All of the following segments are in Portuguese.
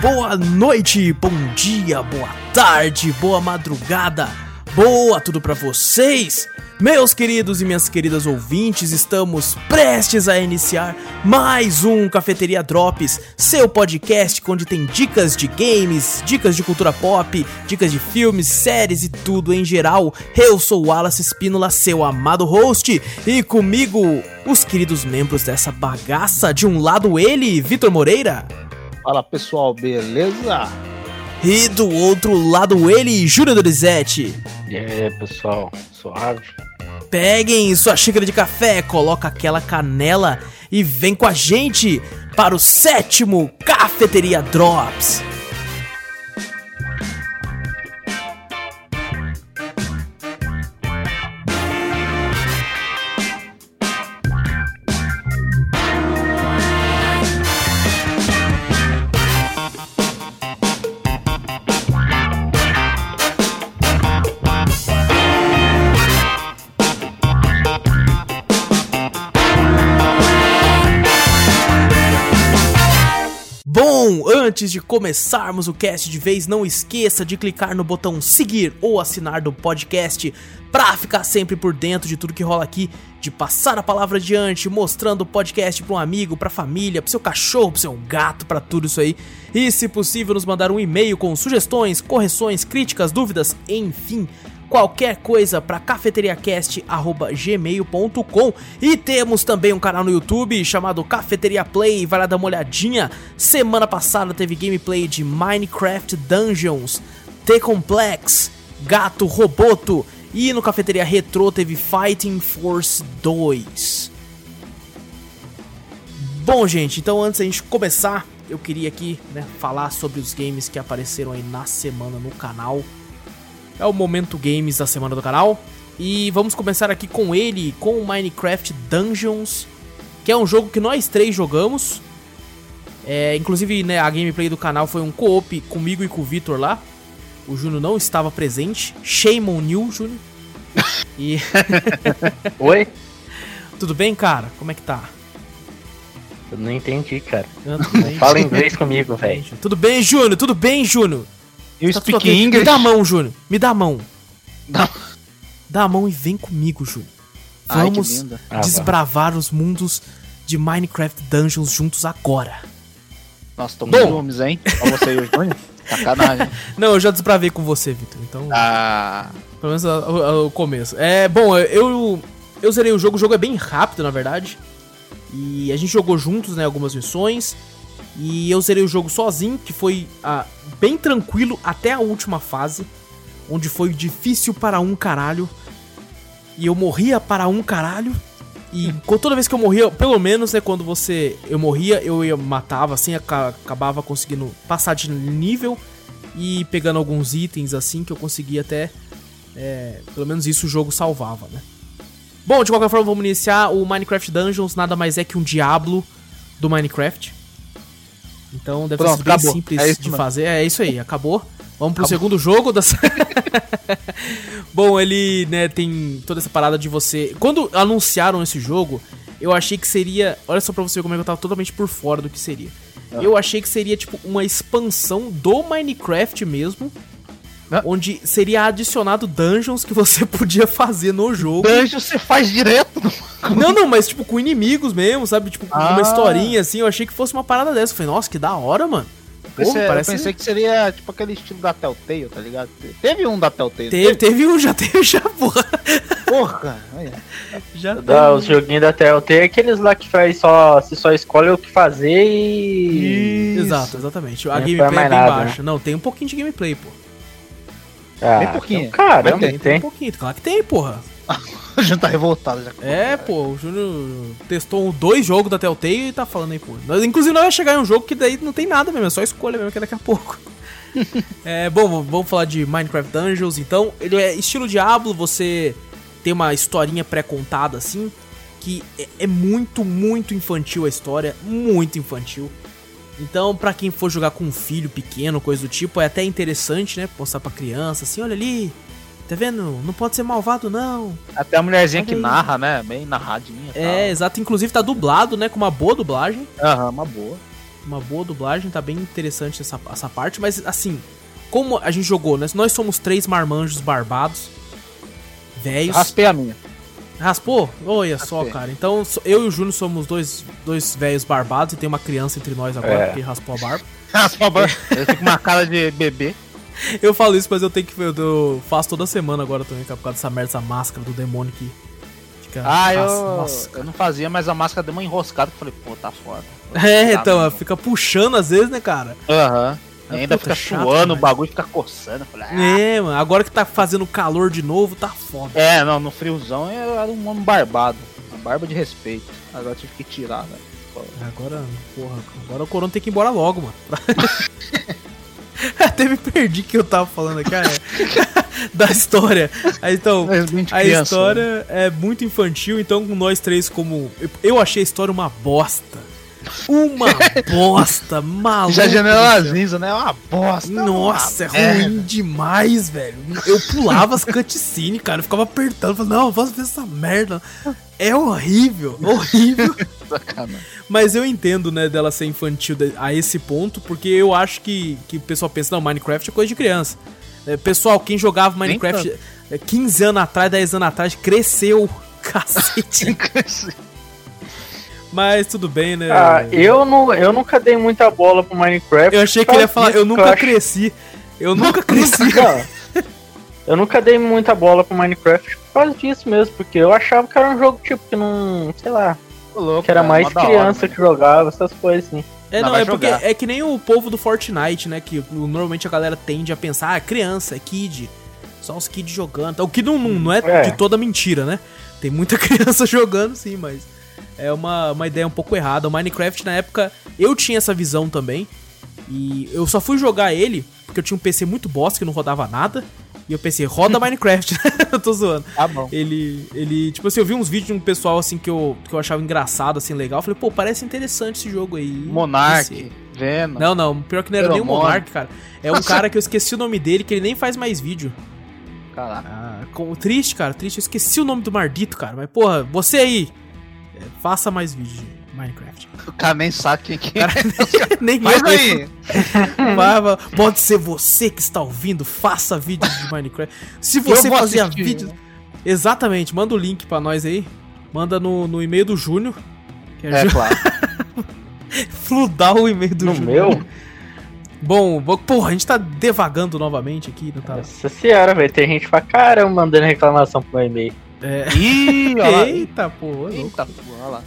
boa noite, bom dia, boa tarde, boa madrugada, boa tudo pra vocês. Meus queridos e minhas queridas ouvintes, estamos prestes a iniciar mais um Cafeteria Drops, seu podcast onde tem dicas de games, dicas de cultura pop, dicas de filmes, séries e tudo em geral. Eu sou o Wallace Espínola, seu amado host, e comigo os queridos membros dessa bagaça. De um lado ele, Vitor Moreira. Fala pessoal, beleza? E do outro lado ele, Júlio Dorizete. E aí, pessoal, suave? Peguem sua xícara de café, coloca aquela canela e vem com a gente para o sétimo Cafeteria Drops. Antes de começarmos o cast de vez, não esqueça de clicar no botão seguir ou assinar do podcast pra ficar sempre por dentro de tudo que rola aqui, de passar a palavra adiante, mostrando o podcast pra um amigo, pra família, pro seu cachorro, pro seu gato, pra tudo isso aí. E se possível, nos mandar um e-mail com sugestões, correções, críticas, dúvidas, enfim qualquer coisa para cafeteriacast@gmail.com e temos também um canal no YouTube chamado Cafeteria Play, vai lá dar uma olhadinha. Semana passada teve gameplay de Minecraft Dungeons, T-Complex, Gato Roboto e no Cafeteria Retro teve Fighting Force 2. Bom, gente, então antes da gente começar, eu queria aqui né, falar sobre os games que apareceram aí na semana no canal. É o Momento Games da semana do canal. E vamos começar aqui com ele, com o Minecraft Dungeons, que é um jogo que nós três jogamos. É, inclusive, né, a gameplay do canal foi um co-op comigo e com o Vitor lá. O Júnior não estava presente. Shame on you, Júnior. E... Oi? Tudo bem, cara? Como é que tá? Eu não entendi, cara. Tudo bem. Fala inglês comigo, velho. Tudo bem, Júnior? Tudo bem, Júnior? Eu Tá speak ok. Me English. dá a mão, Júnior. Me dá a mão. Dá- Dá a mão e vem comigo, Júnior. Ai, que Vamos linda. Ah, desbravar os mundos de Minecraft Dungeons juntos agora. Nossa, tô Bom. com ciúmes, hein? Pra você e o Júnior. Sacanagem. Não, eu já desbravei com você, Vitor. Então, Ah, pelo menos o começo. É, bom, eu eu zerei o jogo, o jogo é bem rápido, na verdade. E a gente jogou juntos, né, algumas missões. E eu zerei o jogo sozinho, que foi ah, bem tranquilo até a última fase, onde foi difícil para um caralho. E eu morria para um caralho. E toda vez que eu morria, pelo menos, né, quando você eu morria, eu ia matava assim, aca- acabava conseguindo passar de nível e pegando alguns itens assim que eu conseguia até é, pelo menos isso o jogo salvava, né? Bom, de qualquer forma, vamos iniciar o Minecraft Dungeons, nada mais é que um Diablo do Minecraft. Então deve Pronto, ser bem acabou. simples É isso de mesmo. fazer. É isso aí, acabou. Vamos pro segundo jogo da Bom, ele, né, tem toda essa parada de você. Quando anunciaram esse jogo, eu achei que seria. Olha só pra você ver como é que eu tava totalmente por fora do que seria. Ah. Eu achei que seria, tipo, uma expansão do Minecraft mesmo. Ah. Onde seria adicionado dungeons que você podia fazer no jogo. Dungeon você faz direto. Não, não, mas tipo com inimigos mesmo, sabe? Tipo, com Ah. uma historinha assim. Eu achei que fosse uma parada dessa. Eu falei, nossa, que da hora, mano. Porra, Pensei- parece- Eu pensei que seria tipo aquele estilo da Telltale, tá ligado? Teve um da Telltale. Teve, teve um, já teve já, porra. Porra. olha. Já Dá, os joguinhos da Telltale, aqueles lá que faz só. Você só escolhe o que fazer e. Exato, exatique. A Não gameplay é bem nada, baixa. Não, tem um pouquinho de gameplay, pô. Ah, Bem pouquinho. Caramba, Mas tem. Tem um pouquinho, claro que tem, porra. O Júnior tá revoltado já. É, pô, o Júnior testou dois jogos da Telltale e tá falando aí, pô. Nós, inclusive, nós vai chegar em um jogo que daí não tem nada mesmo, é só escolha mesmo, que é daqui a pouco. é, bom, vamos falar de Minecraft Dungeons, então. Ele é estilo Diablo, você tem uma historinha pré-contada, assim, que é, é muito, muito infantil a história, muito infantil. Então, pra quem for jogar com um filho pequeno, coisa do tipo, é até interessante, né? Mostrar pra criança, assim, olha ali, tá vendo? Não pode ser malvado, não. Até a mulherzinha Olha que aí. narra, né? Bem narradinha. É, exato. Inclusive tá dublado, né? Com uma boa dublagem. tal. Aham, uma boa. uma boa dublagem, tá bem interessante essa, essa parte, mas assim, como a gente jogou, né? Nós somos três marmanjos barbados, velhos. Raspei a minha. Raspou? Olha só, Raspei. cara. Então, eu e o Júnior somos dois, dois velhos barbados e tem uma criança entre nós agora, É. porque raspou a barba. Raspou a barba. Eu fico com uma cara de bebê. Eu falo isso, mas eu tenho que. Eu, eu faço toda semana agora também, cara, por causa dessa merda, essa máscara do demônio que fica. Ah, eu, Nossa, eu não fazia, mas a máscara deu uma enroscada. que eu Falei, pô, tá foda. É, Tá então, mesmo. fica puxando às vezes, né, cara? Aham. E Ah, ainda puta, fica chato suando, o bagulho fica coçando. Falei, ah. É, mano, agora que tá fazendo calor de novo, tá foda. É, não, no friozão eu era um homem barbado. Uma barba de respeito. Agora tive que tirar, né? Agora, porra, agora o Corona tem que ir embora logo, mano. Até me perdi que eu tava falando aqui, ah, é. da história. Então, a criança, né? história é muito infantil, então nós três como... Eu achei a história uma bosta. Uma bosta, maluco. Já cinza, né? É uma bosta. Nossa, é uma merda. ruim demais, velho. Eu pulava as cutscenes, cara. Eu ficava apertando. Falando, não, eu posso ver essa merda. É horrível, horrível. Mas eu entendo, né, dela ser infantil a esse ponto, porque eu acho que, que o pessoal pensa, não, Minecraft é coisa de criança. É, pessoal, quem jogava Minecraft é, 15 anos atrás, 10 anos atrás, cresceu. Cacete. Mas tudo bem, né? Ah, eu, não, eu nunca dei muita bola pro Minecraft. Eu achei que ele ia falar, disso, eu nunca acho- cresci. Eu nunca cresci. Não, eu nunca dei muita bola pro Minecraft por causa disso mesmo, porque eu achava que era um jogo tipo que não. sei lá, louco, que era cara, mais da hora, criança mano. que jogava, essas coisas assim. É, Não, não, é porque jogar. é que nem o povo do Fortnite, né? Que normalmente a galera tende a pensar, ah, criança, é kid. Só os kids jogando. O que não, não, não é, É. de toda mentira, né? Tem muita criança jogando, sim, mas é uma, uma ideia um pouco errada. O Minecraft, na época, eu tinha essa visão também. E eu só fui jogar ele porque eu tinha um PC muito bosta que não rodava nada. E eu pensei, roda Minecraft. eu tô zoando. Tá bom. Ele, ele, tipo assim, eu vi uns vídeos de um pessoal assim que eu, que eu achava engraçado, assim, legal. Eu falei, pô, parece interessante esse jogo aí. Monark, Venom. Não, não, pior que não era nem o. Monark, cara. É um cara que eu esqueci o nome dele, que ele nem faz mais vídeo. Caraca. Ah, com- triste, cara, triste. Eu esqueci o nome do Mardito, cara. Mas, porra, você aí, é, faça mais vídeo de Minecraft. O cara nem sabe quem que é. Nem Mas eu aí, vai. Pode ser você que está ouvindo, faça vídeo de Minecraft. Se você fazia assistir. vídeo. Exatamente, manda o link pra nós aí. Manda no, no e-mail do Júnior. Que é, é Ju- claro. fludar o e-mail do No Júnior. meu? Bom, bo- porra, a gente tá devagando novamente aqui, não tá? Nossa senhora, velho. Tem gente pra caramba mandando reclamação pro meu e-mail. É. Ih. Eita, pô. louco. Eita, porra, olha lá.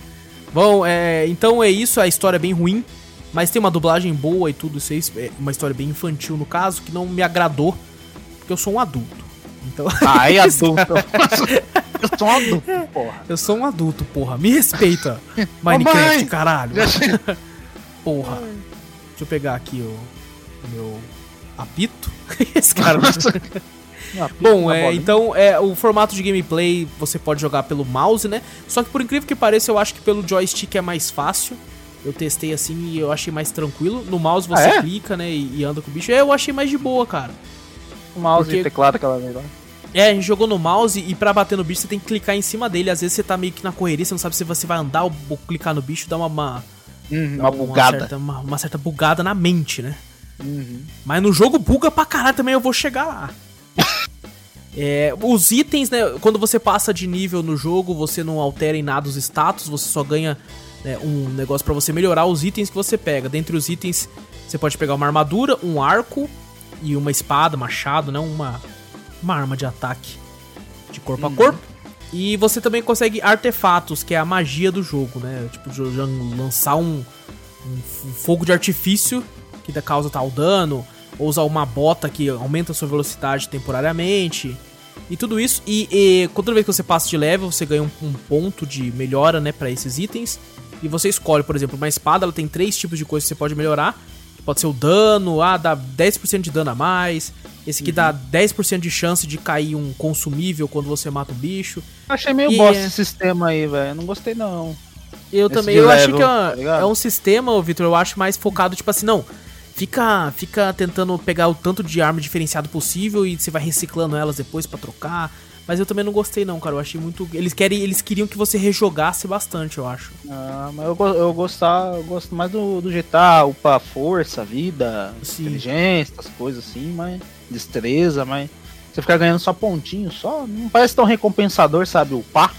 Bom, é, então é isso, a história é bem ruim, mas tem uma dublagem boa e tudo isso aí, é uma história bem infantil no caso, que não me agradou, porque eu sou um adulto. Então, Aí, adulto. Eu sou um adulto, porra. eu sou um adulto, porra. Me respeita, Minecraft, Mamãe! caralho. Porra. Deixa eu pegar aqui o, o meu apito. Esse cara. Bom, é, então é, o formato de gameplay você pode jogar pelo mouse, né? Só que por incrível que pareça, eu acho que pelo joystick é mais fácil. Eu testei assim e eu achei mais tranquilo. No mouse você Ah, é? clica, né, e, e anda com o bicho. É, eu achei mais de boa, cara. O mouse Porque- e teclado aquela lá. É, a gente jogou no mouse e pra bater no bicho você tem que clicar em cima dele. Às vezes você tá meio que na correria, você não sabe se você vai andar ou, ou clicar no bicho, dá uma, uma, Uhum, dá uma bugada. certa, uma, uma certa bugada na mente, né? Uhum. Mas no jogo buga pra caralho também, eu vou chegar lá. É, os itens, né? Quando você passa de nível no jogo, você não altera em nada os status, você só ganha né, um negócio pra você melhorar os itens que você pega. Dentre os itens, você pode pegar uma armadura, um arco e uma espada, machado, né? Uma, uma arma de ataque de corpo a corpo. E você também consegue artefatos, que é a magia do jogo, né? Tipo, lançar um, um fogo de artifício que causa tal dano, ou usar uma bota que aumenta a sua velocidade temporariamente, e tudo isso. E, e toda vez que você passa de level, você ganha um, um ponto de melhora, né, para esses itens. E você escolhe, por exemplo, uma espada, ela tem três tipos de coisas que você pode melhorar. Pode ser o dano, ah, dá 10% de dano a mais. Esse aqui dá 10% de chance de cair um consumível quando você mata um bicho. Achei meio E bosta é- esse sistema aí, velho. Não gostei, não. Eu Esse também, eu achei level, que é, tá é um sistema, Vitor, eu acho mais focado, tipo assim, não. Fica, fica tentando pegar o tanto de arma diferenciado possível e você vai reciclando elas depois pra trocar. Mas eu também não gostei não, cara. Eu achei muito. Eles querem, eles queriam que você rejogasse bastante, eu acho. Ah, mas eu, eu, gostar, eu gosto mais do, do GTA, upar força, vida, Sim. inteligência, essas coisas assim, mas destreza, mas você ficar ganhando só pontinho, só não parece tão recompensador, sabe, upar.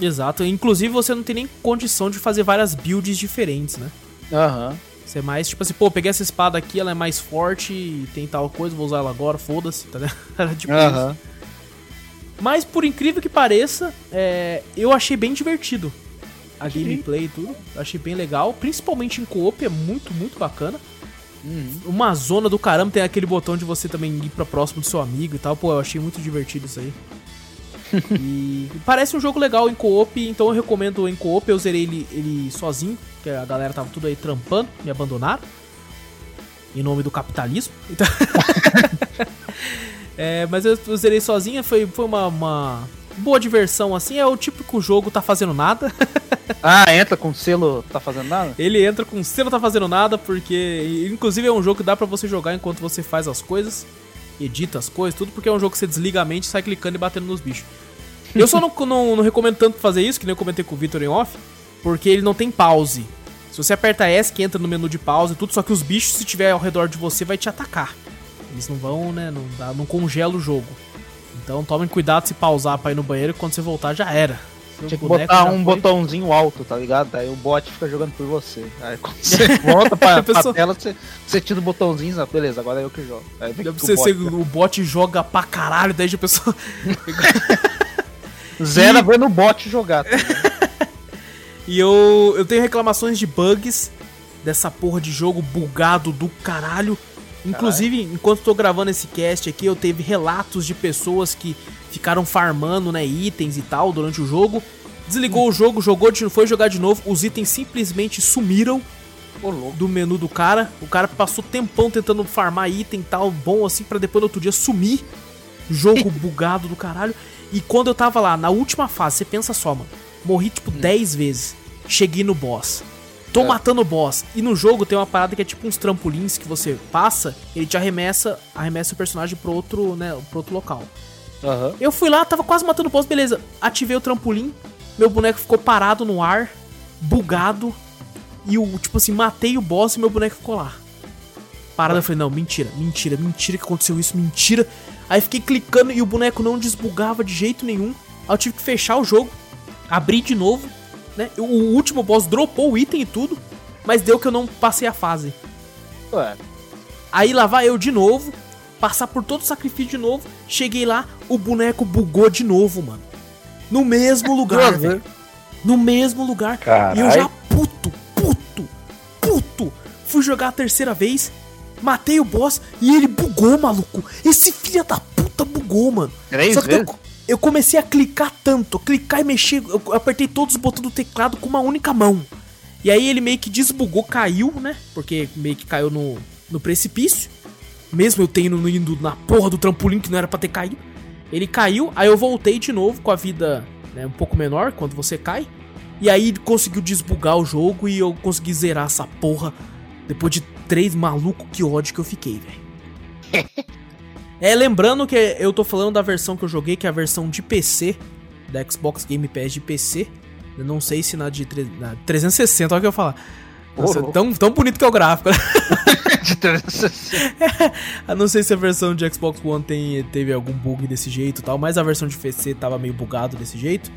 Exato. Inclusive você não tem nem condição de fazer várias builds diferentes, né? Aham. Você é mais tipo assim, pô, peguei essa espada aqui, ela é mais forte e tem tal coisa, vou usar ela agora, foda-se, tá ligado? Era tipo isso. Aham. Mas por incrível que pareça, é, eu achei bem divertido a gameplay e tudo. Achei bem legal, principalmente em co-op, é muito, muito bacana. Uhum. Uma zona do caramba, tem aquele botão de você também ir pra próximo do seu amigo e tal. Pô, eu achei muito divertido isso aí. e parece um jogo legal em co-op, então eu recomendo em co-op. Eu zerei ele, ele sozinho, que a galera tava tudo aí trampando, me abandonaram. Em nome do capitalismo. Então... É, mas eu, eu zerei sozinha, foi, foi uma, uma boa diversão assim. É o típico jogo tá fazendo nada. Ah, entra com selo, tá fazendo nada? Ele entra com não tá fazendo nada, porque inclusive é um jogo que dá pra você jogar enquanto você faz as coisas, edita as coisas, tudo, porque é um jogo que você desliga a mente e sai clicando e batendo nos bichos. Eu só não, não, não recomendo tanto fazer isso, que nem eu comentei com o Victor em off, porque ele não tem pause. Se você aperta S, que entra no menu de pause e tudo, só que os bichos, se tiver ao redor de você, vai te atacar. Eles não vão, né? Não, dá, não congela o jogo. Então tomem cuidado se pausar pra ir no banheiro, quando você voltar já era. Tinha que botar um foi. botãozinho alto, tá ligado? Aí o bot fica jogando por você. Aí quando você volta pra, A pessoa- pra tela, você, você tira o botãozinho, ah, beleza, agora é eu que jogo. Aí ser, o bot, o bot joga pra caralho, daí a pessoa. Zero E- vendo o bot jogar. Tá? E eu, eu tenho reclamações de bugs dessa porra de jogo bugado do caralho. Inclusive, enquanto tô gravando esse cast aqui, eu teve relatos de pessoas que ficaram farmando, né, itens e tal durante o jogo. Desligou o jogo, jogou foi jogar de novo, os itens simplesmente sumiram do menu do cara. O cara passou tempão tentando farmar item e tal, bom assim, pra depois no outro dia sumir. Jogo bugado do caralho. E quando eu tava lá, na última fase, você pensa só, mano. Morri tipo 10 vezes. Cheguei no boss. Tô É. matando o boss. E no jogo tem uma parada que é tipo uns trampolins que você passa, ele te arremessa, arremessa o personagem pro outro, né, pro outro local. Aham. Eu fui lá, tava quase matando o boss, beleza. Ativei o trampolim, meu boneco ficou parado no ar, bugado. E o, tipo assim, matei o boss e meu boneco ficou lá. Parada, eu falei, não, mentira, mentira, mentira que aconteceu isso, mentira. Aí fiquei clicando e o boneco não desbugava de jeito nenhum. Aí eu tive que fechar o jogo, abrir de novo, né? O último boss dropou o item e tudo, mas deu que eu não passei a fase. Ué, Aí lá vai eu de novo, passar por todo o sacrifício de novo. Cheguei lá, o boneco bugou de novo, mano. No mesmo lugar, velho. No mesmo lugar. Carai. E eu já puto, puto, puto. Fui jogar a terceira vez, matei o boss e ele bugou, maluco. Esse filho da puta bugou, mano. Três Só que vezes? eu, eu comecei a clicar tanto, clicar e mexer. Eu apertei todos os botões do teclado com uma única mão. E aí ele meio que desbugou, caiu, né? Porque meio que caiu no, no precipício. Mesmo eu tendo indo na porra do trampolim que não era pra ter caído. Ele caiu, aí eu voltei de novo com a vida né, um pouco menor quando você cai. E aí ele conseguiu desbugar o jogo e eu consegui zerar essa porra. Depois de três malucos, que ódio que eu fiquei, velho. é, lembrando que eu tô falando da versão que eu joguei, que é a versão de PC, da Xbox Game Pass de PC. Eu não sei se na de tre- na 360, olha o que eu ia falar. Nossa, louco. tão, tão bonito que é o gráfico. de 360. Eu não sei se a versão de Xbox One tem, teve algum bug desse jeito e tal, mas a versão de PC tava meio bugado desse jeito.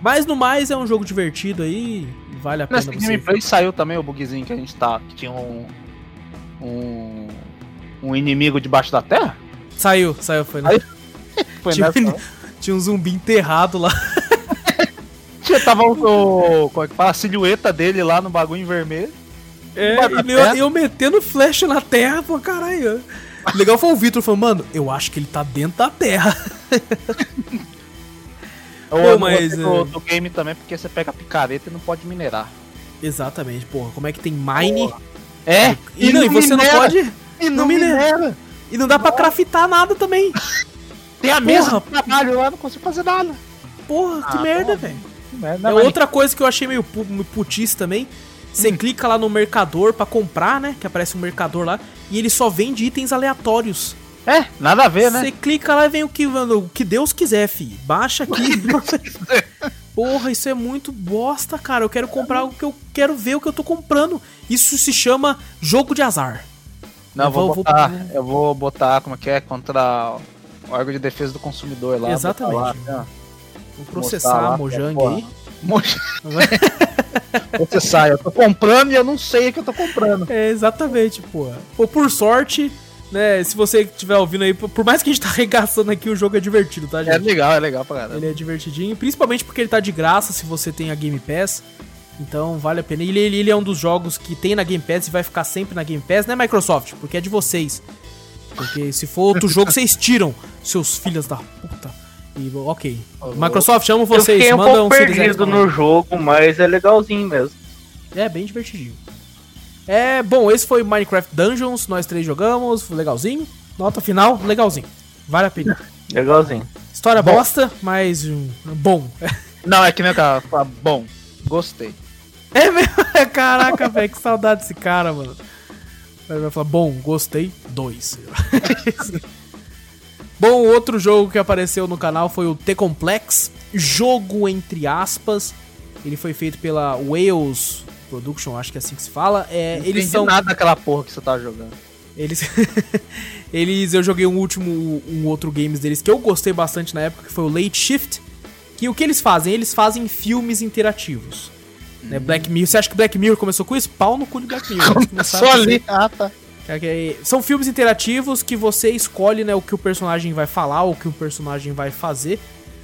Mas no mais é um jogo divertido aí, vale a pena Nessa você. gameplay saiu também o bugzinho que a gente tá. Que tinha um. Um. Um inimigo debaixo da terra? Saiu, saiu, foi, né? Aí- Foi Tinha, nessa. um- tinha um zumbi enterrado lá. Tinha, tava o, Como é que fala? A silhueta dele lá no bagulho em vermelho. É, e eu, eu metendo flecha na terra, pô, caralho. Legal foi o Victor falando, mano, eu acho que ele tá dentro da terra. Pô, amo mas, você do, é. do game também, porque você pega a picareta e não pode minerar. Exatamente, porra, como é que tem mine? É? E, não, e você não pode. E não minera. E não dá pra craftar nada também. Tem a de trabalho lá, não consigo fazer nada. Porra, que Ah, merda, velho. É outra coisa que eu achei meio, pu- meio putice também. Você Hum. clica lá no mercador pra comprar, né? Que aparece um mercador lá. E ele só vende itens aleatórios. É, nada a ver, né? Você clica lá e vem o que, o que Deus quiser, fi. Baixa aqui. Porra, isso é muito bosta, cara. Eu quero comprar algo que eu quero ver o que eu tô comprando. Isso se chama jogo de azar. Não, eu vou, vou- vou- botar, eu vou botar, como é que é, contra o órgão de defesa do consumidor lá. Exatamente. botar lá, né? Vou processar lá, a Mojang porra. aí. Você sai, eu tô comprando e eu não sei o que eu tô comprando. É, exatamente, pô. Pô, por sorte, né, se você estiver ouvindo aí, por mais que a gente tá arregaçando aqui, o jogo é divertido, tá, É gente? legal, é legal pra caramba. Ele é divertidinho, principalmente porque ele tá de graça se você tem a Game Pass. Então vale a pena. Ele, ele, ele é um dos jogos que tem na Game Pass e vai ficar sempre na Game Pass, né, Microsoft? Porque é de vocês. Porque se for outro jogo, vocês tiram, seus filhos da puta. E, ok. Microsoft, amo Eu vocês. fiquei um Manda pouco um perdido no jogo, mas é legalzinho mesmo. É, bem divertidinho. É, bom, esse foi Minecraft Dungeons, nós três jogamos, legalzinho. Nota final, legalzinho. Vale a pena. Legalzinho. História bosta, mas hum, bom. Não, é que nem o cara bom, gostei. É mesmo? Caraca, velho, que saudade desse cara, mano. Aí vai falar, bom, gostei, dois. bom, outro jogo que apareceu no canal foi o T-Complex, jogo entre aspas. Ele foi feito pela Wales Production, acho que é assim que se fala. É, Não eles são nada daquela porra que você tá jogando. Eles. eles. Eu joguei um último. Um outro games deles que eu gostei bastante na época, que foi o Late Shift. Que o que eles fazem? Eles fazem filmes interativos. Né, Black Mirror. Você acha que Black Mirror começou com isso? Pau no cu de Black Mirror. Só ali. Ah, tá. é São filmes interativos que você escolhe né, o que o personagem vai falar, o que o personagem vai fazer.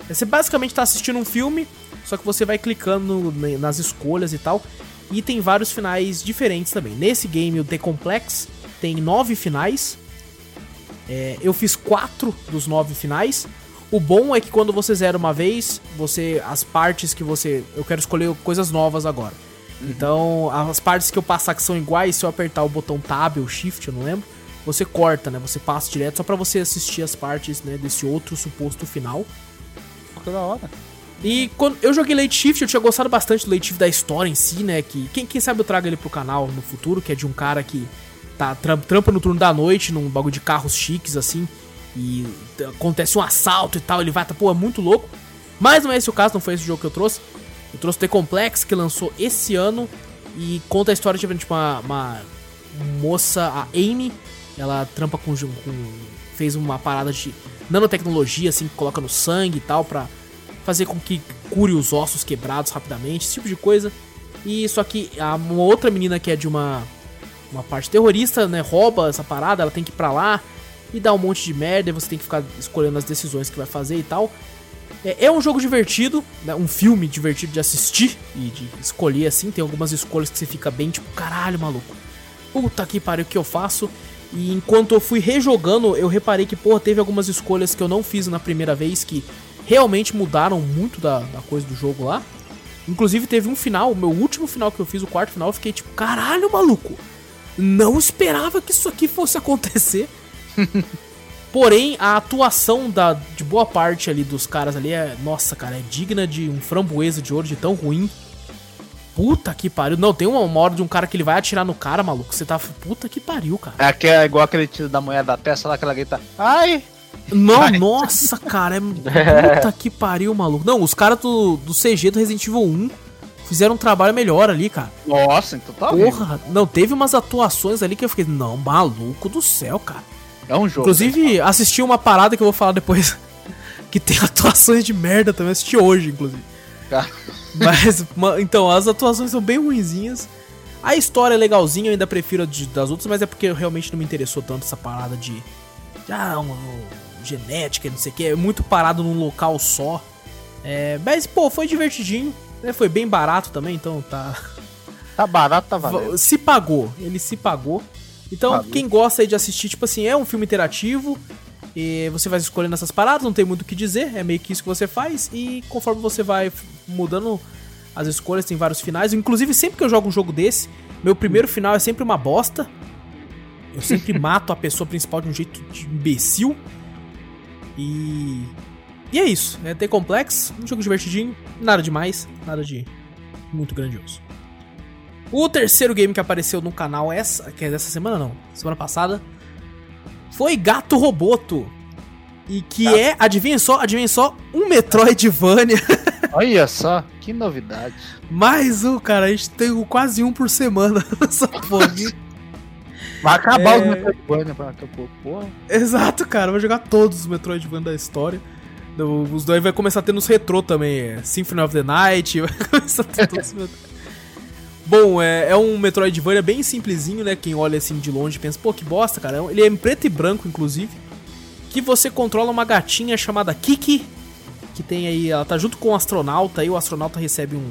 Você basicamente tá assistindo um filme, só que você vai clicando nas escolhas e tal. E tem vários finais diferentes também. Nesse game, o The Complex, tem nove finais. É, eu fiz quatro dos nove finais. O bom é que quando você zera uma vez, você. As partes que você. Eu quero escolher coisas novas agora. Então, as partes que eu passar que são iguais, se eu apertar o botão Tab ou Shift, eu não lembro, você corta, né? Você passa direto só pra você assistir as partes, né, desse outro suposto final. Que da hora. E quando eu joguei Late Shift, eu tinha gostado bastante do Late Shift da história em si, né? Que quem, quem sabe eu trago ele pro canal no futuro, que é de um cara que tá tram- trampa no turno da noite, num bagulho de carros chiques, assim, e acontece um assalto e tal, ele vai, tá, pô, é muito louco. Mas não é esse o caso, não foi esse o jogo que eu trouxe. Eu trouxe The Complex, que lançou esse ano, e conta a história de tipo, uma, uma moça, a Amy, ela trampa com, com. fez uma parada de nanotecnologia, assim, que coloca no sangue e tal, pra fazer com que cure os ossos quebrados rapidamente, esse tipo de coisa. E só que a, uma outra menina que é de uma uma parte terrorista, né, rouba essa parada, ela tem que ir pra lá e dá um monte de merda, e você tem que ficar escolhendo as decisões que vai fazer e tal. É, é um jogo divertido, né, um filme divertido de assistir e de escolher assim, tem algumas escolhas que você fica bem tipo, caralho, maluco. Puta que pariu, o que eu faço? E enquanto eu fui rejogando, eu reparei que, porra, teve algumas escolhas que eu não fiz na primeira vez que realmente mudaram muito da, da coisa do jogo lá. Inclusive teve um final, o meu último final que eu fiz, o quarto final, eu fiquei tipo, caralho, maluco. Não esperava que isso aqui fosse acontecer. Porém, a atuação da, de boa parte ali dos caras ali é, nossa, cara, é digna de um framboesa de ouro de tão ruim. Puta que pariu. Não, tem uma, uma hora de um cara que ele vai atirar no cara, maluco. Você tá. Puta que pariu, cara. É, que é igual aquele tiro da mulher da testa lá, que ela grita. Ai! Não, Vai. nossa, cara, é. Puta que pariu, maluco. Não, os caras do, do CG do Resident Evil 1 fizeram um trabalho melhor ali, cara. Nossa, então tá. Porra, não, teve umas atuações ali que eu fiquei, não, maluco do céu, cara. É um jogo. Inclusive, assisti uma parada que eu vou falar depois. que tem atuações de merda também. Assisti hoje, inclusive. Cara. Mas, ma- então, as atuações são bem ruinzinhas. A história é legalzinha, eu ainda prefiro a de- das outras, mas é porque realmente não me interessou tanto essa parada de. de, Ah, um, um, genética, não sei o que. É muito parado num local só. É, mas, pô, foi divertidinho. né, Foi bem barato também, então tá. Tá barato, tá valendo. Se pagou, ele se pagou. Então, Pagou. quem gosta aí de assistir, tipo assim, é um filme interativo. E você vai escolhendo essas paradas, não tem muito o que dizer, é meio que isso que você faz. E conforme você vai mudando as escolhas, tem vários finais. Inclusive, sempre que eu jogo um jogo desse, meu primeiro final é sempre uma bosta. Eu sempre mato a pessoa principal de um jeito de imbecil. E. E é isso. É ter complexo, um jogo divertidinho, nada demais, nada de muito grandioso. O terceiro game que apareceu no canal essa, que é dessa semana não, semana passada, foi Gato Roboto. E que é, adivinha só, adivinha só, um Metroidvania. Olha só, que novidade. Mais um, cara, a gente tem quase um por semana nessa porra. Vai acabar É. os Metroidvania daqui a pouco, porra. Exato, cara, vou jogar todos os Metroidvania da história. Os dois vai começar a ter nos retrô também, é Symphony of the Night, vai começar a ter todos os Bom, é, é um Metroidvania bem simplesinho, né? Quem olha assim de longe pensa, pô, que bosta, cara. Ele é em preto e branco, inclusive. Que você controla uma gatinha chamada Kiki. Que tem aí, ela tá junto com o astronauta. Aí o astronauta recebe um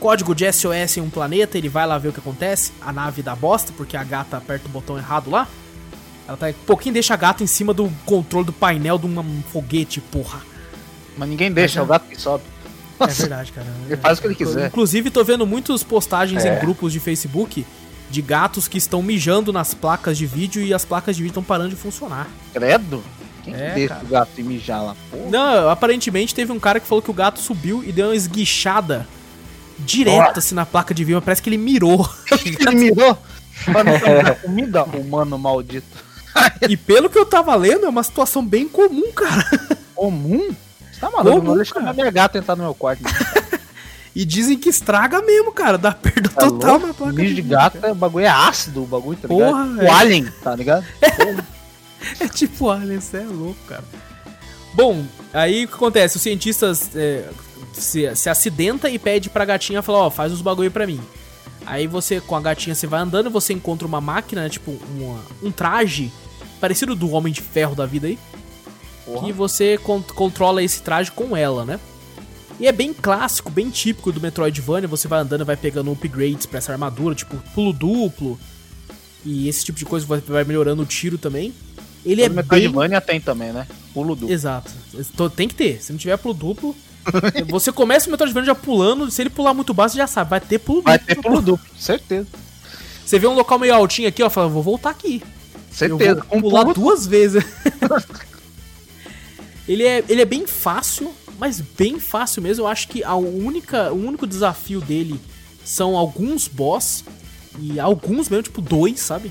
código de SOS em um planeta. Ele vai lá ver o que acontece. A nave dá bosta, porque a gata aperta o botão errado lá. Ela tá um pouquinho deixa a gata em cima do controle do painel de um foguete, porra. Mas ninguém deixa, é o gato que sobe. É verdade, cara. Ele faz o que ele quiser. Inclusive, tô vendo muitas postagens É. em grupos de Facebook de gatos que estão mijando nas placas de vídeo e as placas de vídeo estão parando de funcionar. Credo? Quem É, que deixa cara. o gato mijar lá? Porra. Não, aparentemente teve um cara que falou que o gato subiu e deu uma esguichada direta assim na placa de vídeo. Parece que ele mirou. Ele mirou não dar comida, humano maldito. e pelo que eu tava lendo, é uma situação bem comum, cara. Comum? Você tá maluco? Comum, não deixa cara. minha gata entrar no meu quarto. E dizem que estraga mesmo, cara. Dá perda Tá total louco? na placa Mijo de gato, cara. é, o bagulho é ácido, o bagulho, tá Porra, ligado? é. O alien, tá ligado? É tipo Alien, você é louco, cara. Bom, aí o que acontece? Os cientistas é, se, se acidenta e pede pra gatinha falar, ó, faz os bagulho pra mim. Aí você, com a gatinha, você vai andando e você encontra uma máquina, né, tipo uma- um traje parecido do Homem de Ferro da vida aí, que você con- controla esse traje com ela, né? E é bem clássico, bem típico do Metroidvania, você vai andando e vai pegando upgrades pra essa armadura, tipo pulo duplo, e esse tipo de coisa vai- vai melhorando o tiro também. Ele é o bem Metroidvania tem também, né? Pulo duplo. Exato. Tem que ter. Se não tiver pulo duplo, você começa o Metroidvania já pulando. Se ele pular muito baixo, você já sabe. Vai ter pulo Vai duplo. ter pulo duplo, certeza. Você vê um local meio altinho aqui, ó. Fala, vou voltar aqui. Certeza. Eu vou pular pulo duas vezes. ele, é, ele é bem fácil, mas bem fácil mesmo. Eu acho que a única, o único desafio dele são alguns boss. E alguns mesmo, tipo dois, sabe?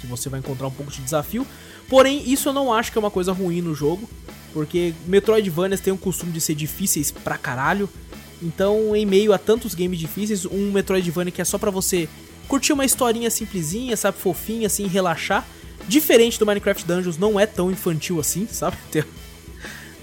Que você vai encontrar um pouco de desafio. Porém, isso eu não acho que é uma coisa ruim no jogo. Porque Metroidvanias tem o costume de ser difíceis pra caralho. Então, em meio a tantos games difíceis, um Metroidvania que é só pra você curtir uma historinha simplesinha, sabe, fofinha, assim, relaxar. Diferente do Minecraft Dungeons, não é tão infantil assim, sabe?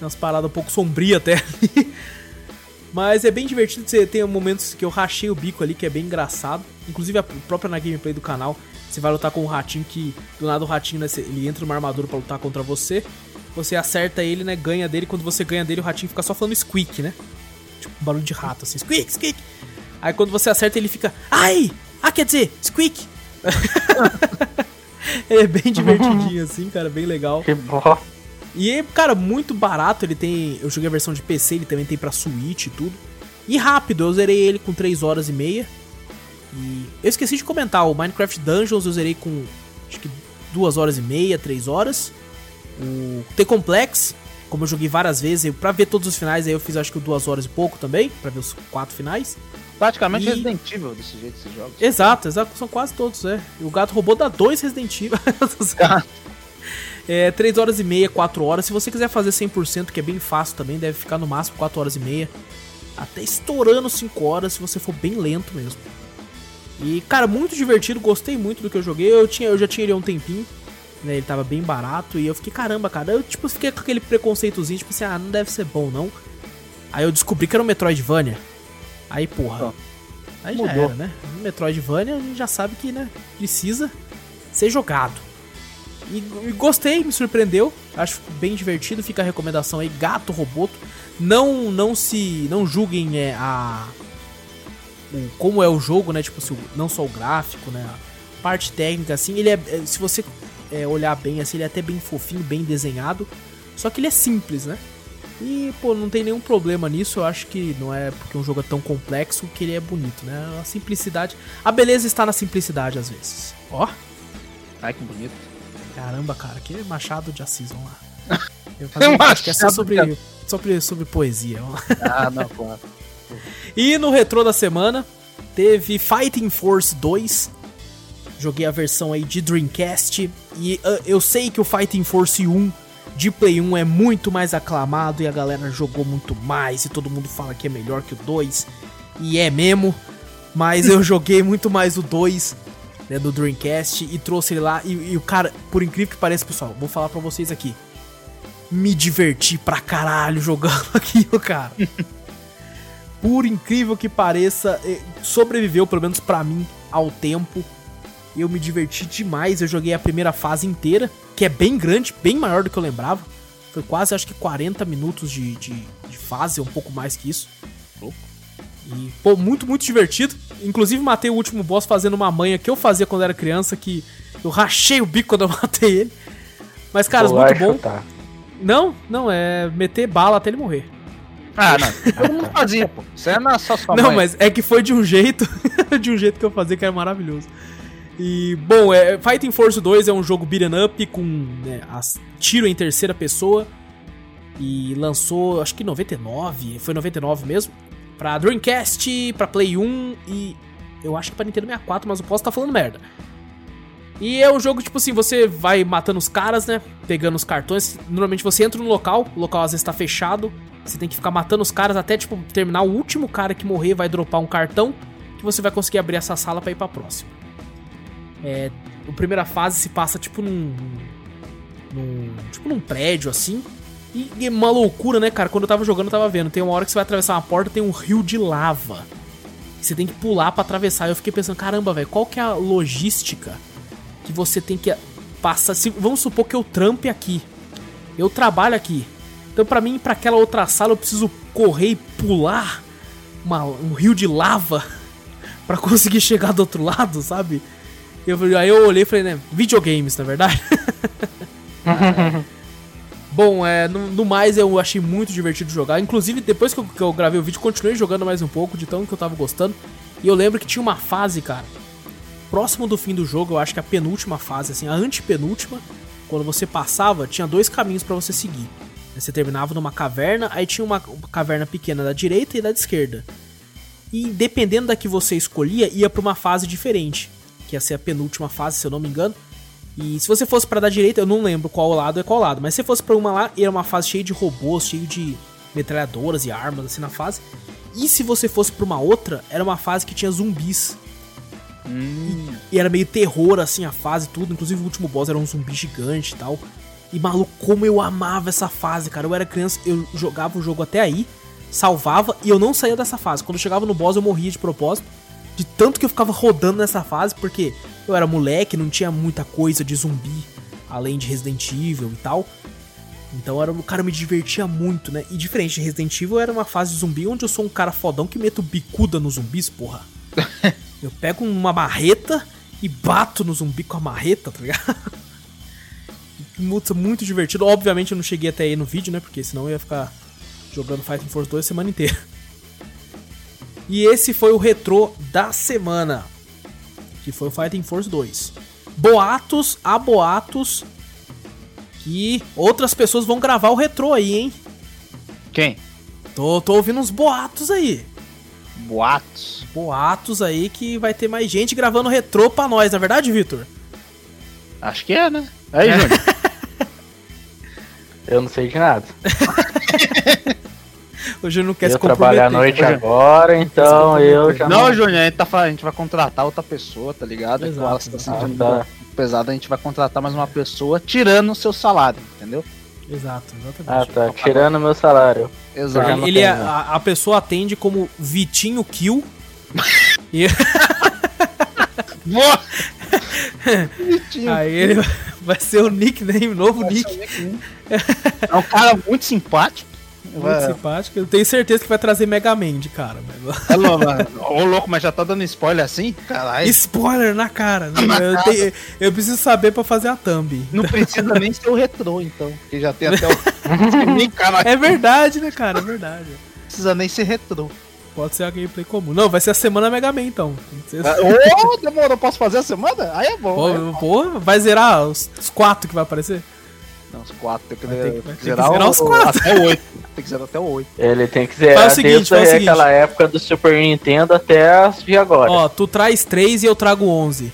umas paradas um pouco sombrias até ali. Mas é bem divertido, você tem momentos que eu rachei o bico ali, que é bem engraçado. Inclusive a própria na gameplay do canal, você vai lutar com um ratinho que, do nada o ratinho, né, ele entra numa armadura pra lutar contra você. Você acerta ele, né, ganha dele. Quando você ganha dele, o ratinho fica só falando squeak, né? Tipo, um barulho de rato, assim, squeak, squeak. Aí quando você acerta, ele fica, ai! Ah, quer dizer, squeak! é bem divertidinho, assim, cara, bem legal. Que bosta. E, cara, muito barato. Ele tem. Eu joguei a versão de PC, ele também tem pra Switch e tudo. E rápido, eu zerei ele com 3 horas e meia. E eu esqueci de comentar, o Minecraft Dungeons eu zerei com acho que 2 horas e meia, 3 horas. O T-Complex, como eu joguei várias vezes, eu, pra ver todos os finais, aí eu fiz acho que 2 horas e pouco também, pra ver os quatro finais. Praticamente E- Resident Evil desse jeito, esses jogos. Exato, exato, são quase todos, é. E o gato robô dá dois Resident Evil. é, 3 horas e meia, 4 horas. Se você quiser fazer 100%, que é bem fácil também, deve ficar no máximo 4 horas e meia. Até estourando 5 horas, se você for bem lento mesmo. E, cara, muito divertido, gostei muito do que eu joguei. Eu, tinha, eu já tinha ele há um tempinho, né? Ele tava bem barato. E eu fiquei, caramba, cara. Eu, tipo, fiquei com aquele preconceitozinho, tipo assim, ah, não deve ser bom, não. Aí eu descobri que era um Metroidvania. Aí, porra. Ó, Aí já mudou. era, né? Metroidvania a gente já sabe que, né, precisa ser jogado. E, e gostei, me surpreendeu. Acho bem divertido. Fica a recomendação aí, Gato Roboto. Não, não se, não julguem é, a o, como é o jogo, né? Tipo, se o- não só o gráfico, né? A parte técnica, assim, ele é, é, se você é, olhar bem, assim, ele é até bem fofinho, bem desenhado. Só que ele é simples, né? E, pô, não tem nenhum problema nisso. Eu acho que não é porque um jogo é tão complexo que ele é bonito, né? A simplicidade. A beleza está na simplicidade às vezes. Ó, Ai, que bonito. Caramba, cara, que é Machado de Assis, vamos lá. Eu fazer um podcast Machado sobre, sobre, sobre poesia. Ah, não, claro. E no retrô da semana teve Fighting Force 2. Joguei a versão aí de Dreamcast. E uh, eu sei que o Fighting Force 1 de Play 1 é muito mais aclamado e a galera jogou muito mais e todo mundo fala que é melhor que o 2. E é mesmo, mas eu joguei muito mais o 2 né, do Dreamcast e trouxe ele lá. E, e, o cara, por incrível que pareça, pessoal, vou falar pra vocês aqui. Me diverti pra caralho jogando aquilo, cara. por incrível que pareça, eh, sobreviveu, pelo menos pra mim, ao tempo. Eu me diverti demais. Eu joguei a primeira fase inteira, que é bem grande, bem maior do que eu lembrava. Foi quase, acho que 40 minutos de, de, de fase, um pouco mais que isso. E, pô, muito, muito divertido. Inclusive, matei o último boss fazendo uma manha que eu fazia quando era criança, que eu rachei o bico quando eu matei ele. Mas, cara, muito bom. Chutar. Não, não, é meter bala até ele morrer. Ah, não. Eu não fazia, pô. Isso é na sua, sua Não, mãe. mas é que foi de um jeito, de um jeito que eu fazia que era maravilhoso. E, bom, é, Fighting Force 2 é um jogo beat'em up com né, as, tiro em terceira pessoa. E lançou, acho que 99, foi 99 mesmo pra Dreamcast, pra Play 1 e eu acho que pra Nintendo 64, mas eu posso estar tá falando merda. E é um jogo, tipo assim, você vai matando os caras, né? Pegando os cartões. Normalmente você entra no local, o local às vezes tá fechado. Você tem que ficar matando os caras até, tipo, terminar. O último cara que morrer vai dropar um cartão que você vai conseguir abrir essa sala para ir pra próxima. É, a primeira fase se passa, tipo, num, num. Tipo, num prédio assim. E, e uma loucura, né, cara? Quando eu tava jogando, eu tava vendo. Tem uma hora que você vai atravessar uma porta, tem um rio de lava. Você tem que pular para atravessar. Eu fiquei pensando, caramba, velho, qual que é a logística que você tem que passar? Se, vamos supor que eu trampe aqui. Eu trabalho aqui. Então, para mim, para aquela outra sala, eu preciso correr e pular uma, um rio de lava para conseguir chegar do outro lado, sabe? Eu, aí eu olhei e falei, né? Videogames, na verdade. Bom, é, no, no, mais eu achei muito divertido jogar. Inclusive, depois que eu, que eu, gravei o vídeo, continuei jogando mais um pouco, de tão que eu tava gostando. E eu lembro que tinha uma fase, cara, próximo do fim do jogo, eu acho que a penúltima fase, assim, a antepenúltima, quando você passava, tinha dois caminhos para você seguir. Você terminava numa caverna, aí tinha uma, uma caverna pequena da direita e da esquerda. E dependendo da que você escolhia, ia para uma fase diferente, que ia ser a penúltima fase, se eu não me engano. E se você fosse para da direita, eu não lembro qual lado é qual lado, mas se fosse para uma lá, era uma fase cheia de robôs, cheio de metralhadoras e armas assim na fase. E se você fosse para uma outra, era uma fase que tinha zumbis. Hum. E, e, era meio terror assim a fase tudo, inclusive o último boss era um zumbi gigante e tal. E maluco, como eu amava essa fase, cara. Eu era criança, eu jogava o jogo até aí, salvava e eu não saía dessa fase. Quando eu chegava no boss, eu morria de propósito. De tanto que eu ficava rodando nessa fase, porque eu era moleque, não tinha muita coisa de zumbi, além de Resident Evil e tal. Então era, o cara me divertia muito, né? E diferente de Resident Evil, era uma fase de zumbi onde eu sou um cara fodão que meto bicuda nos zumbis, porra. eu pego uma marreta e bato no zumbi com a marreta, tá ligado? muito, muito divertido. Obviamente eu não cheguei até aí no vídeo, né? Porque senão eu ia ficar jogando Fighting Force 2 a semana inteira. E esse foi o retrô da semana, que foi o Fighting Force 2. Boatos, a boatos que outras pessoas vão gravar o retrô aí, hein? Quem? Tô, tô ouvindo uns boatos aí. Boatos? Boatos aí que vai ter mais gente gravando retrô pra nós, na é verdade, Vitor? Acho que é, né? Aí, Júnior. Eu não sei de nada. O Júnior não quer eu se comprometer. trabalhar à noite agora, então eu já não... Não, Júnior, a gente, tá, a gente vai contratar outra pessoa, tá ligado? Exato. Ela tá sentindo ah, tá. a gente vai contratar mais uma pessoa tirando o seu salário, entendeu? Exato, exatamente. Ah, tá. Tirando meu salário. Exato. Ele, é, a, a, pessoa atende como Vitinho Kill. e... Vitinho. Aí ele vai ser o nickname, novo vai nick. É um cara muito simpático. Muito é. simpático. Eu tenho certeza que vai trazer Mega Man de cara. É louco, Ô louco, mas já tá dando spoiler assim? Caralho. Spoiler na cara. Né? eu, tenho, eu, preciso saber pra fazer a thumb. Não precisa nem ser o retrô, então. Que já tem até o. é verdade, né, cara? É verdade. Não precisa nem ser retrô. Pode ser a gameplay comum. Não, vai ser a semana Mega Man então. Ah, ô, oh, demorou, posso fazer a semana? Aí é bom. Pô, é pô vai zerar os, os quatro que vai aparecer? Não, os quatro. Tem que, ter, tem que zerar, que zerar os quatro. Até o oito. Tem que zerar até o oito. Ele tem que zerar faz o seguinte, desde faz aquela época do Super Nintendo até as de agora. Ó, tu traz três e eu trago onze.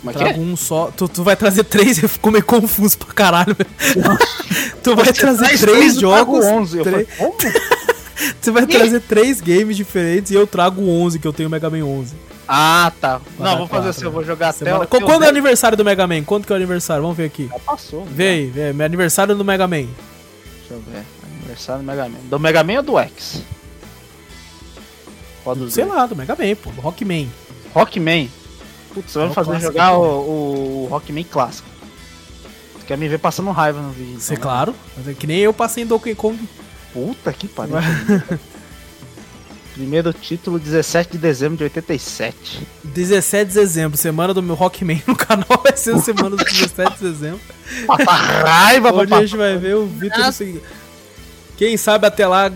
Como é que é? Trago um só. Tu, tu vai trazer três, eu fico meio confuso pra caralho. tu vai trazer Traz três eu trago jogos. 11. Eu três- falei, como? Tu vai trazer três games diferentes e eu trago 11, que eu tenho o Mega Man 11. Ah, tá. Não, vou fazer assim, eu né? vou jogar até Semana- até o Quando é o 10. aniversário do Mega Man? Quando que é o aniversário? Vamos ver aqui. Já passou. Vê aí, vê. Meu aniversário do Mega Man. Deixa eu ver. Aniversário do Mega Man. Do Mega Man ou do X? Sei dois? lá, do Mega Man, pô, do Rockman. Rockman. Putz, você vai É me fazer clássico, jogar o, o Rockman clássico. Você quer me ver passando raiva no vídeo. Então, né? claro. Mas é que nem eu passei em Donkey Kong. Puta que pariu. Primeiro título, 17 de dezembro de 87. 17 de dezembro, semana do meu Rockman no canal vai ser a semana do 17 de dezembro. Passa raiva, Onde a gente vai ver o Vitor no seguinte. Quem sabe até lá,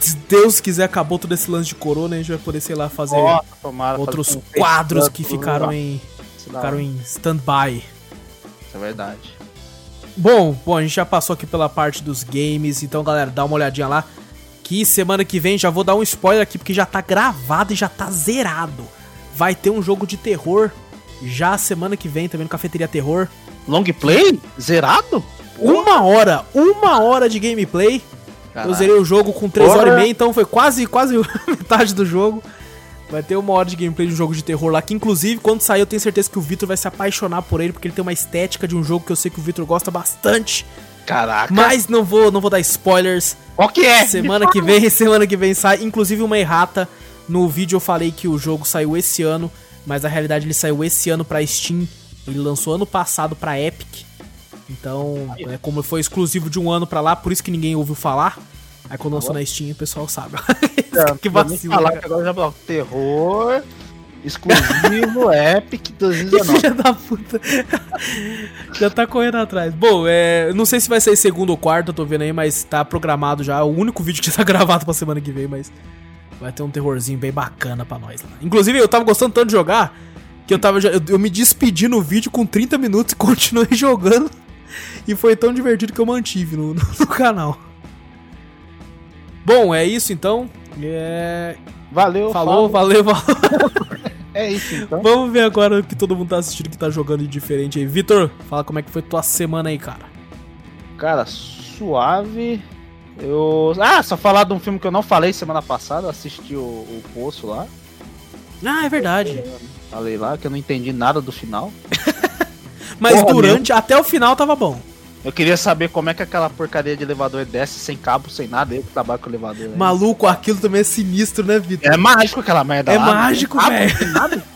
se Deus quiser, acabou todo esse lance de corona, a gente vai poder, sei lá, fazer Nossa, tomara, outros fazer um quadros que ficaram em, ficaram em stand-by. Isso é verdade. Bom, bom, a gente já passou aqui pela parte dos games, então galera, dá uma olhadinha lá. Que semana que vem já vou dar um spoiler aqui porque já tá gravado e já tá zerado. Vai ter um jogo de terror já semana que vem também no Cafeteria Terror. Long play? Zerado? Uma hora, uma hora de gameplay. Eu zerei o jogo com 3 Porra. horas e meia, então foi quase, quase metade do jogo. Vai ter uma hora de gameplay de um jogo de terror lá, que inclusive, quando sair, eu tenho certeza que o Vitor vai se apaixonar por ele, porque ele tem uma estética de um jogo que eu sei que o Vitor gosta bastante. Caraca. Mas não vou, não vou dar spoilers. Qual que é? Semana que vem, semana que vem sai. Inclusive uma errata. No vídeo eu falei que o jogo saiu esse ano, mas na realidade ele saiu esse ano pra Steam. Ele lançou ano passado pra Epic. Então, é como foi exclusivo de um ano pra lá, por isso que ninguém ouviu falar. Aí quando lançou na Steam, o pessoal sabe. que vacilo. Falar né, que agora já falou. Terror, exclusivo, Epic Que 2019. filha da puta. já tá correndo atrás. Bom, é, não sei se vai ser segundo ou quarto, eu tô vendo aí, mas tá programado já. O único vídeo que já tá gravado pra semana que vem, mas vai ter um terrorzinho bem bacana pra nós lá. Inclusive, eu tava gostando tanto de jogar que eu tava. Eu, eu me despedi no vídeo com 30 minutos e continuei jogando. E foi tão divertido que eu mantive no, no- no canal. Bom, é isso então. É, Valeu, falou, falou. valeu, valeu. É isso então. Vamos ver agora o que todo mundo tá assistindo que tá jogando de diferente aí. Vitor, fala como é que foi tua semana aí, cara. Cara, suave. Eu. Ah, só falar de um filme que eu não falei semana passada. Assisti o, o Poço lá. Ah, é verdade. Falei lá que eu não entendi nada do final. Mas Porra, durante, até o final tava bom. Eu queria saber como é que aquela porcaria de elevador desce sem cabo, sem nada. Eu que trabalho com elevador. aí. Maluco, aquilo também é sinistro, né, Vitor? É mágico aquela merda É lá. mágico, Ah, velho.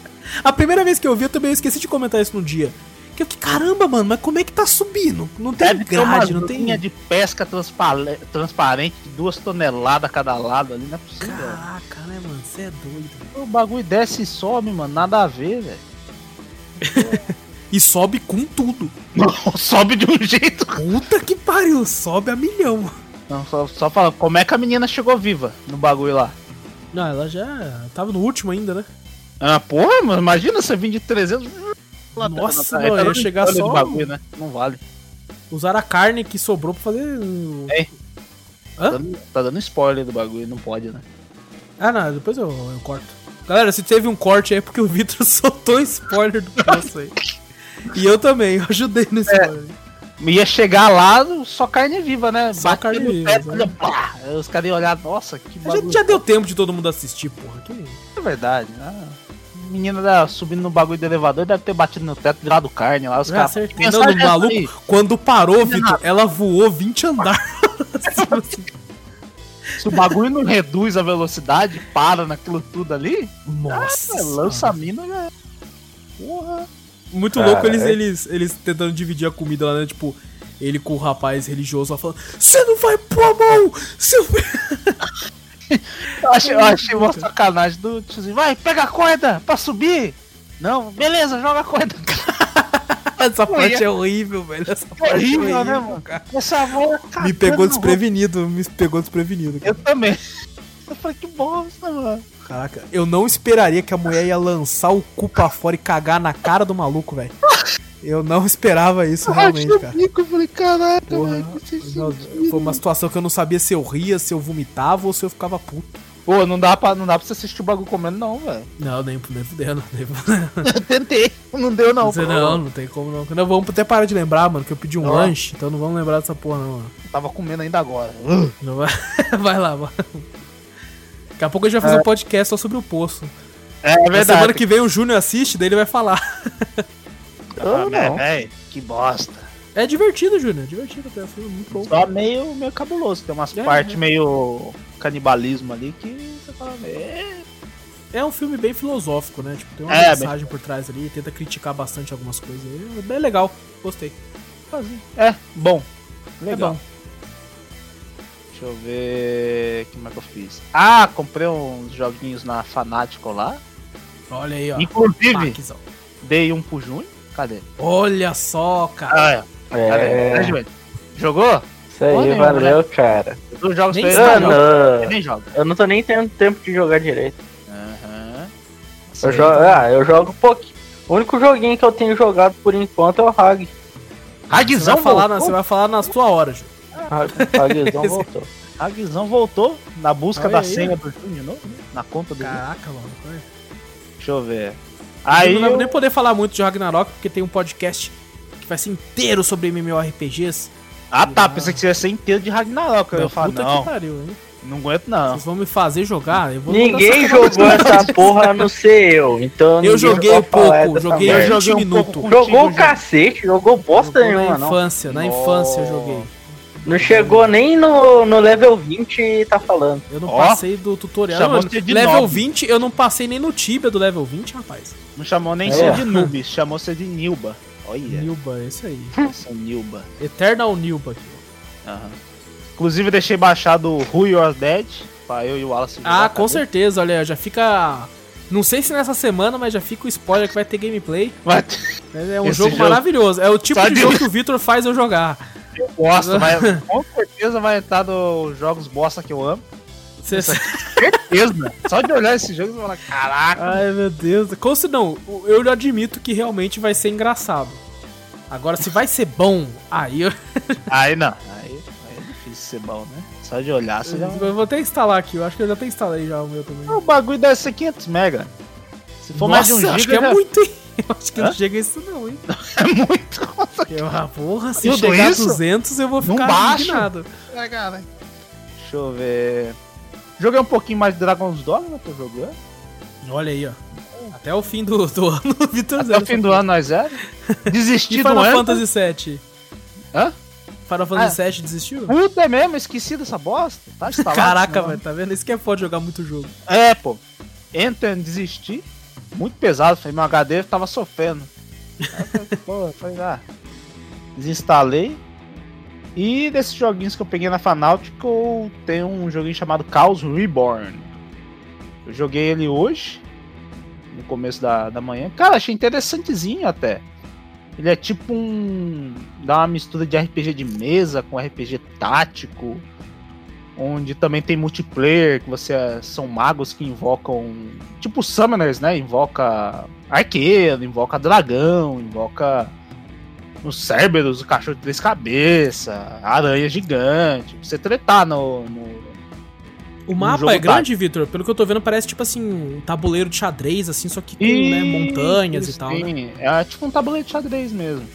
A primeira vez que eu vi, eu também esqueci de comentar isso no dia. Que eu que caramba, mano, mas como é que tá subindo? Não tem Deve grade, não tem. linha de pesca transparente de duas toneladas a cada lado ali, não é possível. Caraca, né, mano? Você é doido. O bagulho desce e sobe, mano, nada a ver, velho. E sobe com tudo. sobe de um jeito. Puta que pariu, sobe a milhão. Não, só, só fala, como é que a menina chegou viva no bagulho lá? Não, ela já tava no último ainda, né? Ah, porra, mano, imagina você vir de 300. lá Nossa, atrás, não, tá ia chegar só- bagulho, né? Não vale. Usaram a carne que sobrou pra fazer. É. Hã? Tá dando, tá dando spoiler do bagulho, não pode, né? Ah, não, depois eu, eu corto. Galera, se teve um corte aí é porque o Vitor soltou spoiler do poço aí. E eu também, eu ajudei no spoiler. Ia chegar lá, só carne viva, né? Só carne viva, teto, né? pá, os caras iam olhar, nossa, que Já, bagulho. já deu tempo de todo mundo assistir, porra. Que... É verdade. Ah, a menina da, subindo no bagulho do elevador deve ter batido no teto, virado carne lá. Os Ah, caras. Não, no é maluco, aí? quando parou, Vitor, ela voou 20 andares. Se o bagulho não reduz a velocidade, para naquilo tudo ali, Nossa. é, lança a mina já. é. Porra. Muito Cara, louco eles, é- eles, eles tentando dividir a comida lá, né? Tipo, ele com o rapaz religioso lá falando: Você não vai pôr a mão! Seu... Eu achei, eu achei uma sacanagem do tiozinho. Vai, pega a corda pra subir. Não, beleza, joga a corda. Essa Pô, parte e- é horrível, velho. Essa parte horrível, é horrível, né, mano? cara. Essa avó Me pegou desprevenido, me pegou desprevenido. cara. Eu também. Eu falei, que bosta, mano. Caraca, eu não esperaria que a mulher ia lançar o cu pra fora e cagar na cara do maluco, velho. Eu não esperava isso, realmente, eu cara. bico, eu falei, caraca, Porra, mano, que não, foi uma situação que eu não sabia se eu ria, se eu vomitava ou se eu ficava puto. Pô, não dá pra, não dá pra você assistir o bagulho comendo, não, velho. Não, nem, nem fudendo, nem fudendo. Eu tentei, não deu, não. Não, pô. não, não tem como não. Não, vamos até parar de lembrar, mano, que eu pedi um Ó. lanche, então não vamos lembrar dessa porra, não, mano. Tava comendo ainda agora. Não vai, vai lá, mano. Daqui a pouco a gente vai fazer um podcast só sobre o poço. É, Na verdade. semana que vem o Júnior assiste, daí ele vai falar. Eu Ah, não. velho, que bosta. É divertido, Júnior, é divertido até, foi muito bom. Só meio, meio cabuloso. Tem umas É, partes é. meio canibalismo ali que você fala, é. É um filme bem filosófico, né? Tipo, tem uma É, mensagem por trás ali, tenta criticar bastante algumas coisas. É bem legal, gostei. É, bom. Legal. É bom. Deixa eu ver. Como é que eu fiz? Ah, comprei uns joguinhos na Fanático lá. Olha aí, ó. Inclusive, Paquizão. dei um pro Júnior. Cadê? Olha só, cara. Ah, é. Cadê? É, Cadê? Jogou? isso aí, valeu, cara. Eu dou jogos Nem Eu não. não, Ele nem joga. eu não tô nem tendo tempo de jogar direito. Aham. Eu jogo, ah, eu jogo pouquinho. O único joguinho que eu tenho jogado por enquanto é o Hag. Você Ragzão vai, falar na, você vai falar na sua hora, Hagzão voltou. Ragzão voltou na busca Olha da aí, senha do Júnior de novo? Na conta do. Caraca, mano. Foi. Deixa eu ver. Aí Aí não eu- nem poder falar muito de Ragnarok, porque tem um podcast que vai ser inteiro sobre MMORPGs. Ah tá, pensei que você ia ser inteiro de Ragnarok. Eu ia falar, puta não, que pariu, hein? não aguento não. Vocês vão me fazer jogar? Eu vou Ninguém jogou essa porra a não ser eu. Então Eu joguei falar pouco, joguei. Eu 20 joguei um minutos. pouco Jogou o cacete, jogou bosta Jogou nenhuma, na não. infância, na infância eu joguei. Não chegou nem no, no level 20 e tá falando. Eu não Ó, passei do tutorial. chamou você de level nobre. 20, eu não passei nem no Tibia do level 20, rapaz. Não chamou nem É. você de noob, chamou você de Nilba. Olha, Nilba, é isso aí. essa Nilba. Eternal Nilba aqui. Aham. Inclusive deixei baixado o Who You're Dead, pra eu e o Wallace jogar, Ah, tá com certeza, olha, já fica. Não sei se nessa semana, mas já fica o spoiler que vai ter gameplay. Vai É um Esse jogo, jogo- maravilhoso. É o tipo Só de de- jogo que o Victor faz eu jogar. Eu gosto, mas com certeza vai entrar nos jogos bosta que eu amo. Cê- Certeza. Só de olhar esse jogo você fala, caraca. Ai, meu Deus. Como se não, eu admito que realmente vai ser engraçado. Agora, se vai ser bom, aí eu, Aí não, aí, aí é difícil ser bom, né? Só de olhar você já... eu vou até instalar aqui. Eu acho que eu já até instalei já o meu também. O bagulho deve ser 500 mega. Se for mais de um Nossa, giga, acho que é já- muito, hein? Eu acho que Hã? não chega a isso não, hein? é muito. Eu, ah, porra, se Tudo chegar a isso? 200 eu vou ficar baixa. indignado. É, cara. Deixa eu ver. Joguei um pouquinho mais de Dragon's Dogma, né? Tô jogando. Olha aí, ó. Até o fim do, do ano, o Victor Até zero. o fim do ano nós zero. E Desisti do Final. Fantasy VII? Hã? Final Fantasy VII desistiu? Puta é mesmo, esqueci dessa bosta. Tá instalado. Caraca, velho, tá vendo? Isso que é foda jogar muito jogo. É, pô. Enter, desisti. Muito pesado, falei, meu HD tava sofrendo. Pô, falei, ah. Desinstalei. E desses joguinhos que eu peguei na Fanatico, tem um joguinho chamado Chaos Reborn. Eu joguei ele hoje, no começo da, da manhã. Cara, achei interessantezinho até. Ele é tipo um. dá uma mistura de RPG de mesa com RPG tático onde também tem multiplayer, que você são magos que invocam, tipo summoners, né? Invoca arqueiro, invoca dragão, invoca os Cerberus, o cachorro de três cabeças, aranha gigante. Você tretar no, no- O mapa é grande, Victor? Pelo que eu tô vendo, parece tipo assim, um tabuleiro de xadrez, assim, só que com né, montanhas e tal. Né? É tipo um tabuleiro de xadrez mesmo.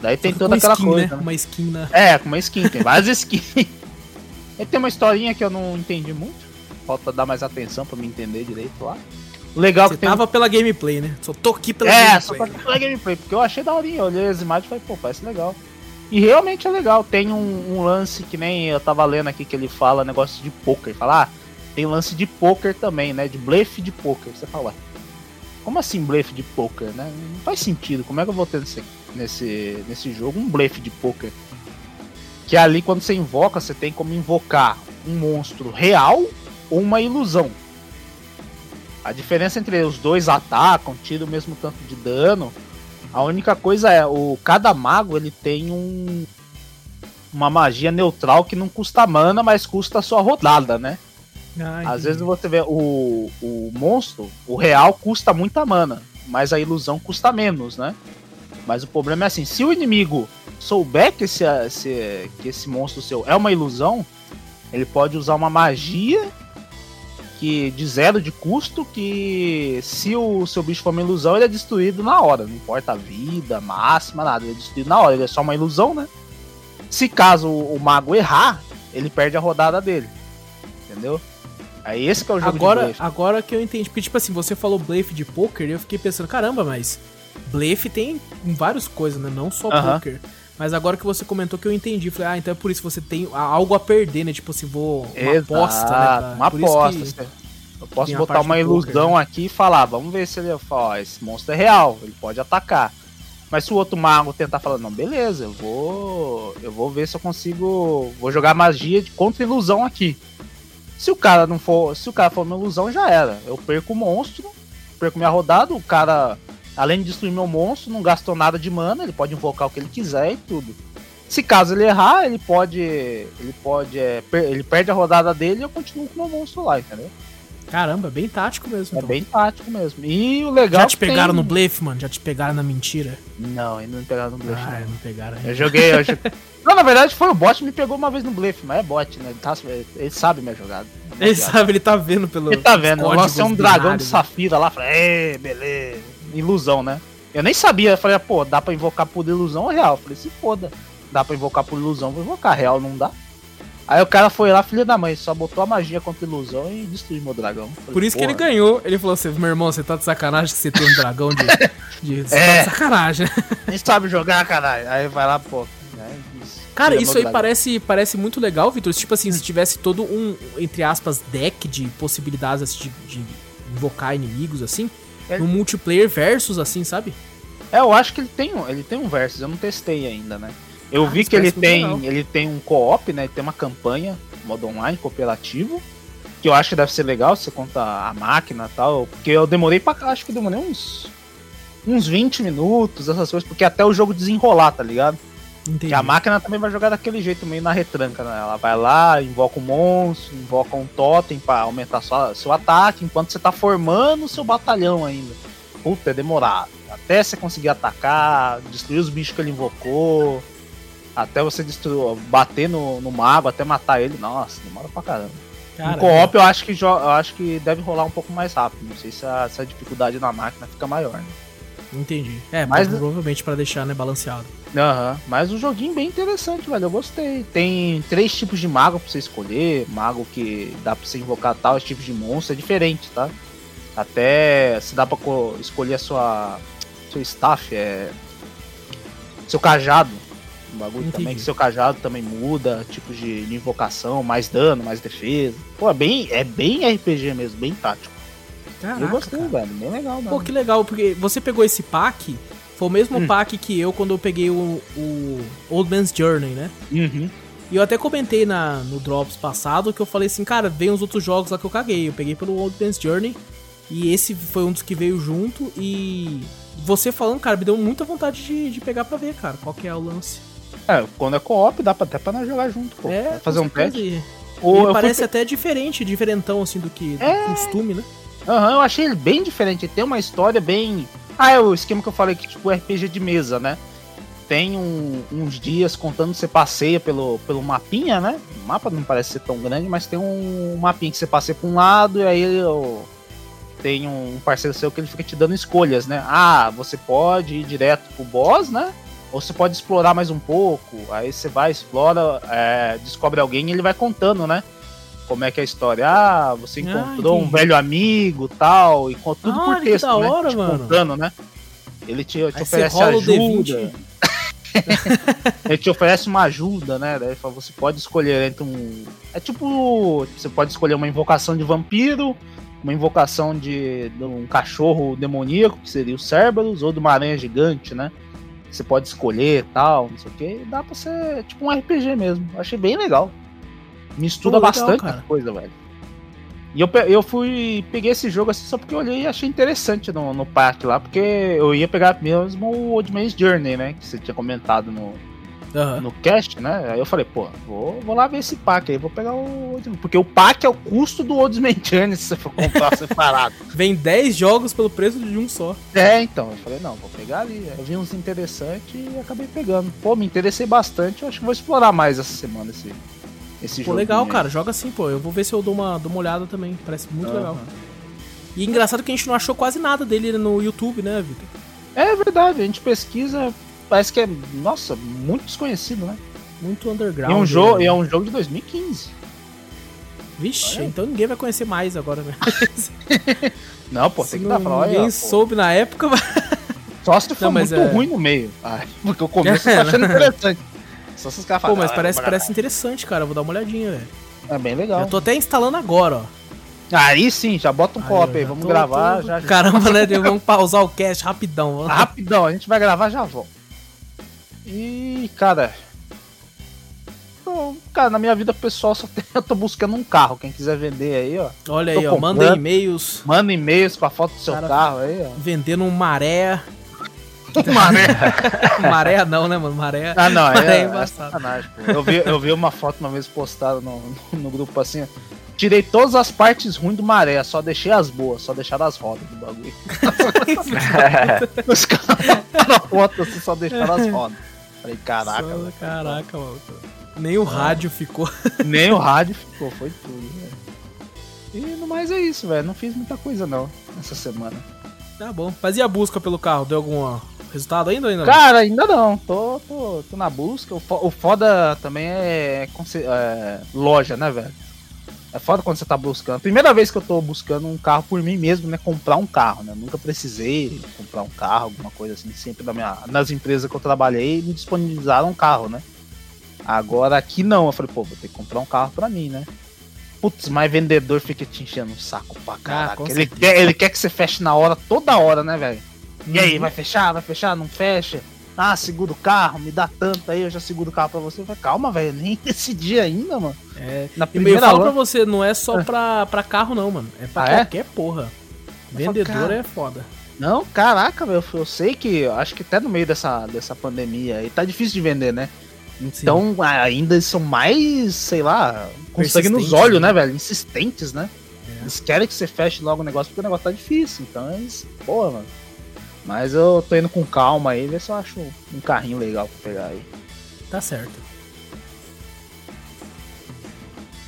Daí tem toda aquela skin, coisa. Né? né? Uma skin, né? É, com uma skin, tem várias skins. Ele tem uma historinha que eu não entendi muito. Falta dar mais atenção pra me entender direito lá. Legal é Você que tem. tava pela gameplay, né? Só tô aqui pela É, só gameplay. pra pela gameplay, porque eu achei daorinha. Eu olhei as imagens e falei, pô, parece legal. E realmente é legal. Tem um, um lance que nem eu tava lendo aqui que ele fala negócio de poker. Fala, ah, tem lance de poker também, né? De blefe de poker. Você fala, como assim blefe de poker, né? Não faz sentido. Como é que eu vou ter nesse, nesse, nesse jogo um blefe de poker? Que ali quando você invoca, você tem como invocar um monstro real ou uma ilusão. A diferença entre os dois atacam, tiram o mesmo tanto de dano. A única coisa é, o cada mago ele tem um uma magia neutral que não custa mana, mas custa a sua rodada, né? Ah, Às vezes você vê o, o monstro, o real custa muita mana, mas a ilusão custa menos, né? Mas o problema é assim, se o inimigo souber que esse, esse, que esse monstro seu é uma ilusão, ele pode usar uma magia que de zero de custo, que se o seu bicho for uma ilusão, ele é destruído na hora. Não importa a vida, máxima, nada. Ele é destruído na hora. Ele é só uma ilusão, né? Se caso o mago errar, ele perde a rodada dele. Entendeu? Aí esse que é o jogo agora, de blefe. agora que eu entendi. Porque, tipo assim, você falou blefe de poker e eu fiquei pensando, caramba, mas blefe tem em várias coisas, né? Não só Aham. poker. Mas agora que você comentou que eu entendi, falei, ah, então é por isso que você tem algo a perder, né? Tipo assim, vou. Uma Exato, aposta, né? pra- Uma aposta. que- Eu posso tem botar uma do poker, ilusão né? aqui e falar, vamos ver se ele fala, ó, esse monstro é real, ele pode atacar. Mas se o outro mago tentar falar, não, beleza, eu vou. Eu vou ver se eu consigo. Vou jogar magia contra ilusão aqui. Se o cara não for. Se o cara for uma ilusão, já era. Eu perco o monstro, perco minha rodada, o cara, além de destruir meu monstro, não gastou nada de mana, ele pode invocar o que ele quiser e tudo. Se caso ele errar, ele pode. Ele pode. é, per- ele perde a rodada dele e eu continuo com o meu monstro lá, entendeu? Caramba, bem tático mesmo. É então. bem tático mesmo. E o legal. Já te que tem- pegaram no blefe, mano? Já te pegaram na mentira? Não, ainda não me pegaram no blefe. ah, não. não pegaram. Eu joguei. Eu joguei... não, na verdade foi o bot que me pegou uma vez no blefe, mas é bot, né? Ele, tá- ele sabe minha jogada. Ele sabe, ele tá vendo pelo. Ele tá vendo, eu lancei um dragão de binários, né? safira lá, falei, "Ê, beleza. Ilusão, né? Eu nem sabia, eu falei, pô, dá pra invocar por ilusão ou real? Eu falei, se foda. Dá pra invocar por ilusão, vou invocar real, não dá. Aí o cara foi lá, filho da mãe, só botou a magia contra ilusão e destruiu meu dragão. Falei, Por isso que ele ganhou. Ele falou assim: meu irmão, você tá de sacanagem que você tem um dragão de. de você É. tá de sacanagem. Nem sabe jogar, caralho. Aí vai lá, pô. né. Cara, isso aí dragão. parece, parece muito legal, Vitor. Tipo assim, se tivesse todo um, entre aspas, deck de possibilidades de, de invocar inimigos, assim, É. no multiplayer versus, assim, sabe? É, eu acho que ele tem um, ele tem um versus, eu não testei ainda, né? Eu Ah, vi que ele tem, legal. ele tem um co-op, né? Ele tem uma campanha, modo online, cooperativo, que eu acho que deve ser legal, você conta a máquina e tal, porque eu demorei pra cá, acho que demorei uns uns 20 minutos, essas coisas, porque até o jogo desenrolar, tá ligado? Entendi. Que a máquina também vai jogar daquele jeito, meio na retranca, né? Ela vai lá, invoca um monstro, invoca um totem pra aumentar sua, seu ataque, enquanto você tá formando o seu batalhão ainda. Puta, é demorado. Até você conseguir atacar, destruir os bichos que ele invocou, até você destruir, bater no, no mago, até matar ele. Nossa, demora pra caramba. Cara, no co-op eu acho que eu acho que deve rolar um pouco mais rápido. Não sei se a, se a dificuldade na máquina fica maior. Né? Entendi. É, Mas- provavelmente pra deixar, né, balanceado. Aham, mas um joguinho bem interessante, velho. Eu gostei. Tem três tipos de mago pra você escolher. Mago que dá pra você invocar tal tipos de monstro, é diferente, tá? Até se dá pra co- escolher a sua. seu staff, é. Seu cajado. Um bagulho Entendi. também, que seu cajado também muda, tipos de, de invocação, mais dano, mais defesa. Pô, é bem, é bem RPG mesmo, bem tático. Caraca, eu gostei, cara. velho. Bem legal, mano. Pô, que legal, porque você pegou esse pack, foi o mesmo Hum. pack que eu quando eu peguei o, o Old Man's Journey, né? Uhum. E eu até comentei na, no Drops passado que eu falei assim, cara, vem os outros jogos lá que eu caguei. Eu peguei pelo Old Man's Journey e esse foi um dos que veio junto e você falando, cara, me deu muita vontade de, de pegar pra ver, cara, qual que é o lance. É, quando é co-op, dá pra, até pra nós jogar junto, pô. é, fazer um teste. E, Ou e eu fui parece até diferente, diferentão assim do que do É. costume, né? Aham, eu achei ele bem diferente. Tem uma história bem. Ah, é o esquema que eu falei que, tipo, RPG de mesa, né? Tem um- uns dias contando que você passeia pelo, pelo mapinha, né? O mapa não parece ser tão grande, mas tem um mapinha que você passeia pra um lado e aí ó, tem um parceiro seu que ele fica te dando escolhas, né? Ah, você pode ir direto pro boss, né? Ou você pode explorar mais um pouco. Aí você vai, explora, é, descobre alguém e ele vai contando, né? Como é que é a história? Ah, você Ah, encontrou um velho amigo tal, e tudo Olha por que texto, da né? hora, te mano. contando, né? Ele te, te oferece ajuda. D20. ele te oferece uma ajuda, né? Daí ele fala, você pode escolher entre um. É tipo. Você pode escolher uma invocação de vampiro, uma invocação de, de um cachorro demoníaco, que seria o Cerberus, ou de uma aranha gigante, né? Você pode escolher e tal, não sei o que. Dá pra ser tipo um RPG mesmo. Eu achei bem legal. Mistura Pô, legal, bastante coisa, velho. E eu, eu fui. Peguei esse jogo assim só porque eu olhei e achei interessante no, no parque lá, porque eu ia pegar mesmo o Old Man's Journey, né? Que você tinha comentado no, no cast, né? Aí eu falei, pô, vou, vou lá ver esse pack aí, vou pegar o. Porque o pack é o custo do Old Man's Journey se você for comprar separado. Vem 10 jogos pelo preço de um só. É, então, eu falei, não, vou pegar ali. Eu vi uns interessantes e acabei pegando. Pô, me interessei bastante, eu acho que vou explorar mais essa semana esse, esse Pô, jogo. legal, cara. Joga assim, pô. Eu vou ver se eu dou uma, dou uma olhada também. Parece muito Aham. legal. E engraçado que a gente não achou quase nada dele no YouTube, né, Vitor? É verdade, a gente pesquisa, parece que é, nossa, muito desconhecido, né? Muito E underground. é um, jogo, né? e é um jogo de 2015. Vixe, Olha. então ninguém vai conhecer mais agora, né? Não, pô, Se tem que dar pra falar, ninguém olha, pô, soube na época, vai... Só se for Não, mas muito é- ruim no meio. Ah, porque o começo tá achando interessante. Só se os caras Pô, mas "Ah, parece, parece interessante, cara. Eu vou dar uma olhadinha, velho. gravar." É bem legal. Eu tô até instalando agora, ó. Aí sim, já bota um Aí, eu aí, vamos tô- gravar tô- já. já. Caramba, né? Vamos pausar o cast rapidão. vamos- Rapidão, a gente vai gravar já volta. E, cara. Bom, cara, na minha vida pessoal só tem, eu tô buscando um carro. Quem quiser vender aí, ó. Olha Tô aí, ó. Manda e-mails Manda e-mails com a foto do seu Cara- carro aí, ó. vendendo um maré. Mané. maré não, né, mano? Maré. Ah, não, Maré é, é é embaçado. pô. Eu vi, eu vi uma foto uma vez postada no, no, no grupo assim. Tirei todas as partes ruins do maré, só deixei as boas, só deixaram as rodas do bagulho. Os caras na foto assim, só deixaram as rodas. Falei, caraca, Só-. Caraca, mano. Nem o rádio ficou. nem o rádio ficou, foi tudo, velho. E no mais é isso, velho. Não fiz muita coisa não essa semana. Tá bom. Mas e a busca pelo carro? Deu algum resultado ainda ou ainda? não? Cara, ainda não. Tô, tô, tô na busca. O, fo- o foda também é, é loja, né, velho? É foda quando você tá buscando. Primeira vez que eu tô buscando um carro por mim mesmo, né? Comprar um carro, né? Nunca precisei comprar um carro, alguma coisa assim. Sempre na minha, nas empresas que eu trabalhei, me disponibilizaram um carro, né? Agora aqui não. Eu falei, pô, vou ter que comprar um carro pra mim, né? Putz, mas vendedor fica te enchendo o saco pra caraca. Ah, ele, quer, ele quer que você feche na hora, toda hora, né, velho? E aí, Uhum. vai fechar? Vai fechar? Não fecha? Ah, segura o carro, me dá tanto aí, eu já seguro o carro pra você. Falei, calma, velho, nem decidi ainda, mano. É. Na E eu primeira falo pra você, não é só pra, pra carro, não, mano. É pra Ah, é? qualquer porra. Vendedor cara. é foda. Não, caraca, velho, eu sei que, acho que até no meio dessa, dessa pandemia aí tá difícil de vender, né? Então ainda eles são mais, sei lá, com sangue nos olhos, né? né, velho? Insistentes, né? É. Eles querem que você feche logo o negócio porque o negócio tá difícil. Então eles, porra, mano. Mas eu tô indo com calma aí, ver se eu acho um carrinho legal pra pegar aí. Tá certo.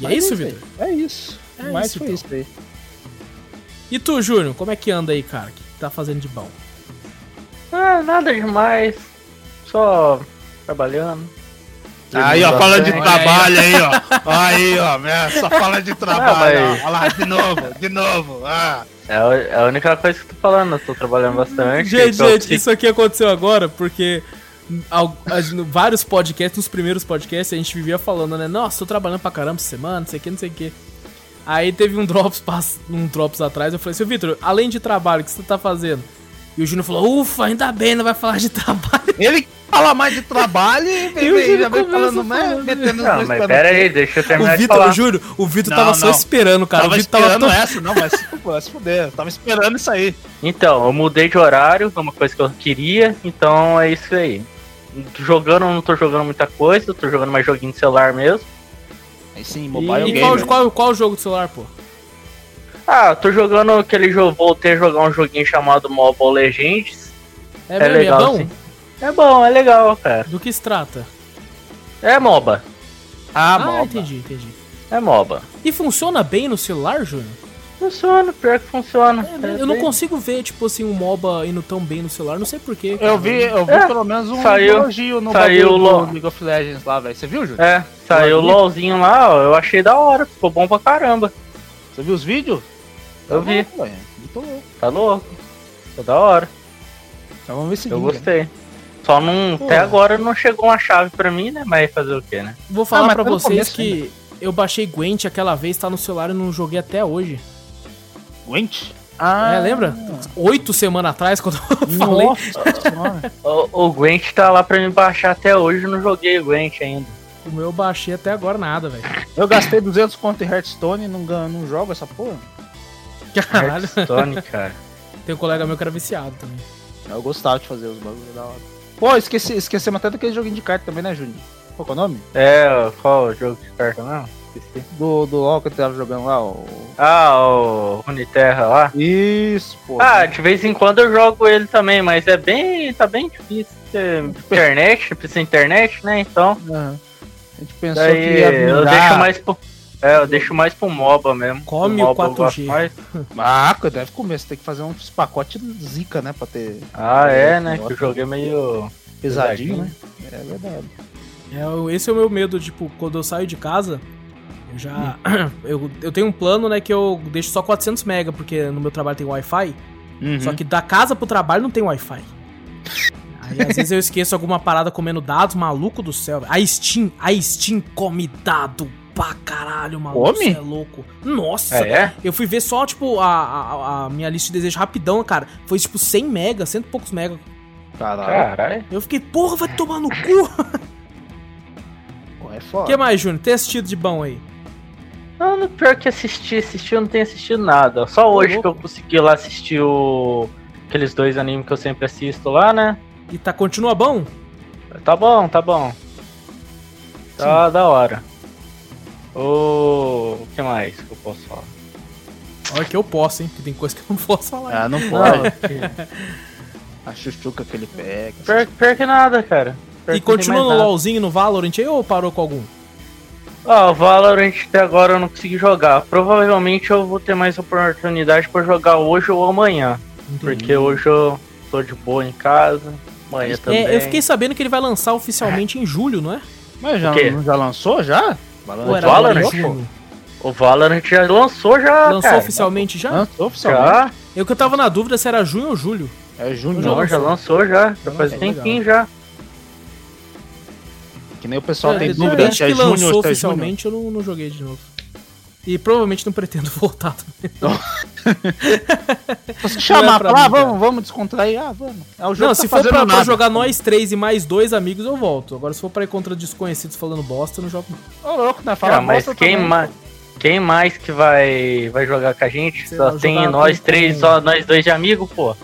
E é Mas isso, aí, Vitor? É isso. É Mas isso, foi então. isso aí. E tu, Júnior, como é que anda aí, cara? O que tá fazendo de bom? Ah, nada demais. Só trabalhando. Aí, ó, fala de trabalho aí, ó. Aí, ó, só fala de trabalho, mas- ó. Olha lá, de novo, de novo. Ah. É a, é a única coisa que eu tô falando, eu tô trabalhando bastante. Gente, gente, isso aqui aconteceu agora porque vários podcasts, nos primeiros podcasts, a gente vivia falando, né? Nossa, tô trabalhando pra caramba essa semana, não sei o que, não sei o que. Aí teve um drops, um drops atrás, eu falei, seu Vitor, além de trabalho, o que você tá fazendo? E o Júnior falou, ufa, ainda bem, não vai falar de trabalho. Ele fala mais de trabalho e vem, E o já vem falando mais, metendo os Não, mas pera aí, deixa eu O terminar de Vitor, falar. o Júlio, o Vitor Não, tava só não. esperando, cara. Tava o Vitor tava esperando todo... essa, não, vai se, vai se fuder. Eu tava esperando isso aí. Então, eu mudei de horário, é uma coisa que eu queria, então é isso aí. Jogando, eu não tô jogando muita coisa, tô jogando mais joguinho de celular mesmo. Aí sim, E, mobile e game. qual, qual, qual o jogo do celular, pô? Ah, tô jogando aquele jogo, voltei a jogar um joguinho chamado Mobile Legends. É, É mesmo, legal, é bom? sim. É bom, é legal, cara. Do que se trata? É MOBA, Ah, Ah, moba. entendi, entendi. é MOBA. E funciona bem no celular, Júnior? Funciona, pior que funciona. É, eu não consigo ver, tipo assim, um MOBA indo tão bem no celular, não sei porquê. Eu vi, eu vi É, pelo menos um saiu- elogio no saiu bagulho lo- do League of Legends lá, velho. Você viu, Júlio? É, saiu o LOLzinho lá, ó, eu achei da hora, ficou bom pra caramba. Você viu os vídeos? Eu vi. Tá louco, velho. Muito louco. Tá louco. Ficou da hora. Então vamos ver se Eu gostei. Só não. Pô. Até agora não chegou uma chave pra mim, né? Mas fazer o quê, né? Vou falar mas pra tá vocês começo que eu baixei Gwent aquela vez, tá no celular e não joguei até hoje. Gwent? Ah, É, lembra? Oito semanas atrás, quando eu falei. Nossa. O, o Gwent tá lá pra me baixar até hoje, eu não joguei o Gwent ainda. O meu eu baixei até agora nada, velho. Eu gastei 200 conto em Hearthstone e não, ganho- não jogo essa porra. Caralho. Hearthstone, cara. Tem um colega meu que era viciado também. Eu gostava de fazer os bagulhos da hora. Pô, esqueci, esquecemos até daquele joguinho de carta também, né, Júnior? Qual que é o nome? É, qual o jogo de carta mesmo? Esqueci. Do, do LoL que eu tava jogando lá, o... Ah, o Runeterra lá. Isso, pô. Ah, de vez em quando eu jogo ele também, mas é bem. tá bem difícil. ter Internet, precisa de internet, né? Então. Aham. A gente pensou Daí que ia eu vingar- deixo mais pro. É, eu deixo mais pro MOBA mesmo. Come o o MOBA eu gosto 4G. mais. Ah, deve comer, você tem que fazer uns pacotes zica, né? Pra ter Ah, é, né? Que o jogo é meio. pesadinho, Pesadinho. né? É verdade. É, esse é o meu medo, tipo, quando eu saio de casa, eu já. eu, eu tenho um plano, né, que eu deixo só 400 mega, porque no meu trabalho tem Wi-Fi. Uhum. Só que da casa pro trabalho não tem Wi-Fi. Aí às vezes eu esqueço alguma parada comendo dados, maluco do céu. A Steam, a Steam come dado pra caralho, maluco. Come? cê é louco. Nossa, É, é? eu fui ver só, tipo, a, a, a minha lista de desejos rapidão, cara. Foi tipo 100 mega, cento e poucos mega. Caralho, Caralho. Eu fiquei, porra, vai tomar no cu. pô, é O foda. que mais, Júnior? Tem assistido de bom aí? Não, no pior que assisti, assisti, eu não tenho assistido nada. Só hoje que eu consegui lá assistir o. Aqueles dois animes que eu sempre assisto lá, né? E tá, continua bom? Tá bom, tá bom. Tá da hora. O. O que mais que eu posso falar? Olha que eu posso, hein? Porque tem coisa que eu não posso falar. Ah, não pode. A chuchuca que ele pega. pior, pior que nada, cara. Pior e que continua no nada. LoLzinho, no Valorant aí ou parou com algum? Ó, o Valorant até agora eu não consegui jogar. Provavelmente eu vou ter mais oportunidade pra jogar hoje ou amanhã. Porque hoje eu tô de boa em casa. Amanhã também. É, eu fiquei sabendo que ele vai lançar oficialmente em julho, não é? Mas já, já lançou já? Era Valorant? O Valorant já lançou já. Lançou cara. oficialmente já? Lançou oficialmente. Já? Eu que eu tava na dúvida se era junho ou julho. É junho. Não, já lançou já. Já faz É um tempinho já. Que nem o pessoal É, tem desde dúvida que se é junho lançou ou se é junho. oficialmente, eu não, não joguei de novo. E provavelmente não pretendo voltar também. Se chamar é pra pra lá, vamos, vamos descontrair. Ah, vamos. É o jogo Não, que tá se for pra, pra jogar nós três e mais dois amigos, eu volto. Agora, se for pra ir contra desconhecidos falando bosta, eu não jogo. não. Ô, louco, né? Fala Ah, mas bosta quem, também. ma quem mais que vai, vai jogar com a gente? Sei Só tem nós três, só nós dois de amigo, pô.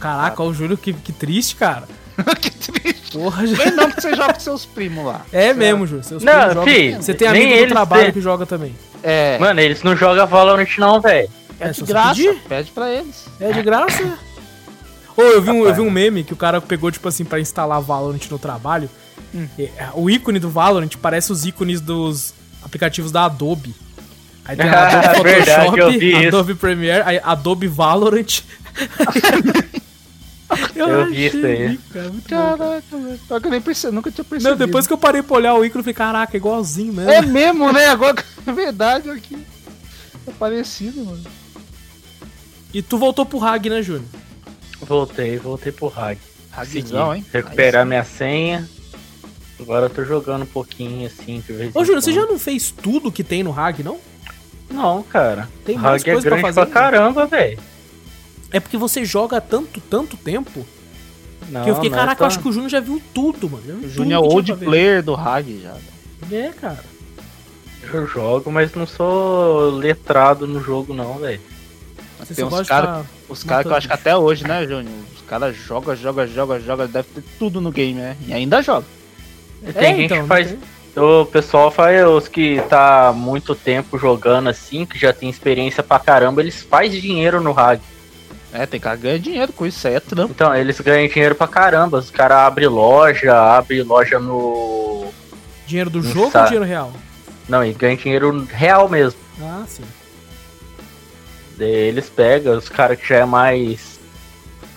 Caraca, olha o Júlio, que, que triste, cara. que triste. Porra, já... Não que você joga com seus primos lá. É mesmo, Júlio. Seus Não, primos jogam. fi, Você tem amigo do trabalho têm. que joga também. É, Mano, eles não jogam Valorant não, velho. é É, de graça. pedir. Pede pra eles. É de graça? Ô, eu vi, um, eu vi um meme que o cara pegou, tipo assim, pra instalar Valorant no trabalho. Hum. E, é, O ícone do Valorant parece os ícones dos aplicativos da Adobe. Aí tem a Adobe Photoshop, verdade, vi isso. Adobe Premiere, aí Adobe Valorant. Eu vi isso aí. cara, muito bom, cara. Caraca, velho. Pior que eu nem percebi, nunca tinha percebido. Não, depois que eu parei pra olhar o ícone, eu falei, caraca, é igualzinho mesmo. É mesmo, né? Agora que é verdade aqui. É parecido, mano. E tu voltou pro Hag, né, Júnior? Voltei, voltei pro Hag. Ragzão, hein? Recuperar minha senha. Agora eu tô jogando um pouquinho assim, de vez Ô, Júnior, você já não fez tudo que tem no Hag, não? Não, cara. Tem Hag é coisa pra grande fazer, pra né? caramba, velho. É porque você joga há tanto, tanto tempo Não, que eu fiquei, é caraca, eu tão- acho que o Júnior já viu tudo, mano. Viu O tudo Júnior é old player do Hag já. velho. É, cara. Eu jogo, mas não sou letrado no jogo, não, velho. Tem uns caras os cara que eu acho que até hoje, né, Júnior? Os caras jogam, jogam, jogam, jogam, deve ter tudo no game, né? E ainda joga. Tem É, gente então, que faz. tem. O pessoal faz os que tá muito tempo jogando assim, que já tem experiência pra caramba, eles fazem dinheiro no Hag. É, tem cara que ganha dinheiro com isso, aí é trampo. Então, eles ganham dinheiro pra caramba. Os caras abrem loja, abrem loja no. Dinheiro do Não jogo ou sabe. dinheiro real? Não, e ganham dinheiro real mesmo. Ah, sim. Daí Eles pegam, os caras que já é mais.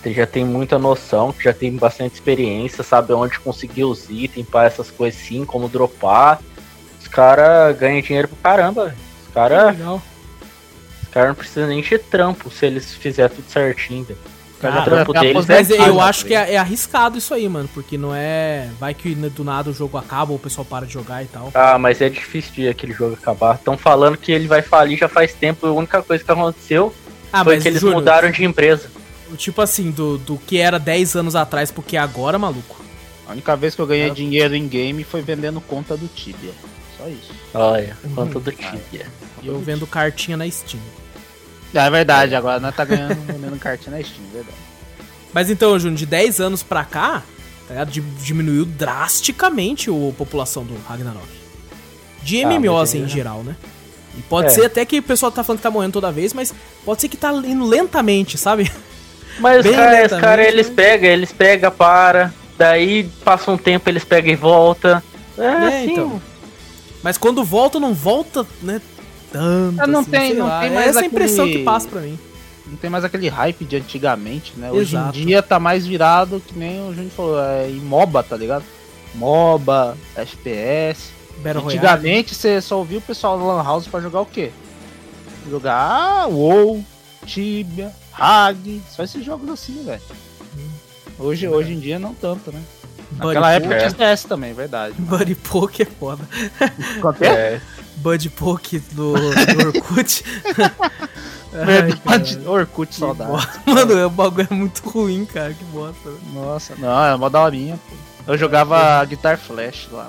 que Já tem muita noção, que já tem bastante experiência, sabe onde conseguir os itens para essas coisas assim, como dropar. Os caras ganham dinheiro pra caramba. velho. Os caras cara não precisam nem de trampo se eles fizerem tudo certinho. velho. Cara, o trampo é deles. Mas é eu Ah, acho que é, é arriscado isso aí, mano. Porque não é. Vai que do nada o jogo acaba ou o pessoal para de jogar e tal. Ah, mas é difícil de aquele jogo acabar. Estão falando que ele vai falir já faz tempo. A única coisa que aconteceu Ah, foi que eles Júnior, mudaram de empresa. Tipo assim, do, do que era 10 anos atrás pro que é agora, maluco. A única vez que eu ganhei Ah. dinheiro em game foi vendendo conta do Tibia. Só isso. Olha, Uhum. quanto do Tibia. E eu vendo cartinha na Steam. É verdade, agora nós tá ganhando vendendo cartinha na Steam, verdade. Mas então, Júnior, de 10 anos pra cá, tá diminuiu drasticamente a população do Ragnarok. De Ah, MMOs aí em geral, né? E pode É. ser até que o pessoal tá falando que tá morrendo toda vez, mas pode ser que tá indo lentamente, sabe? Mas os Bem lentamente, cara, eles né? pegam, eles pegam, para. Daí passa um tempo, eles pegam e volta. É, É, assim. então. Mas quando volta, não volta, né? Tanto. Não assim, tem- sei não lá. tem É mais essa impressão aquele- que passa pra mim. Não tem mais aquele hype de antigamente, né? Hoje Exato. em dia tá mais virado, que nem o Júnior falou, é em MOBA, tá ligado? MOBA, FPS. Battle Royale. Antigamente você só ouvia o pessoal da Lan House pra jogar o quê? Jogar WoW, Tibia, Hag, só esses jogos assim, velho. Hoje, hoje em dia não tanto, né? Buddy Naquela época tinha CS também, verdade. Buddy Poke é foda. Quanto é? É, Buddy Poke do, do Orkut. Ai, Verdade. Orkut, saudade. Mano, o bagulho é muito ruim, cara. Que bosta. Nossa, não, é uma daorinha, pô. Eu jogava Guitar Flash lá.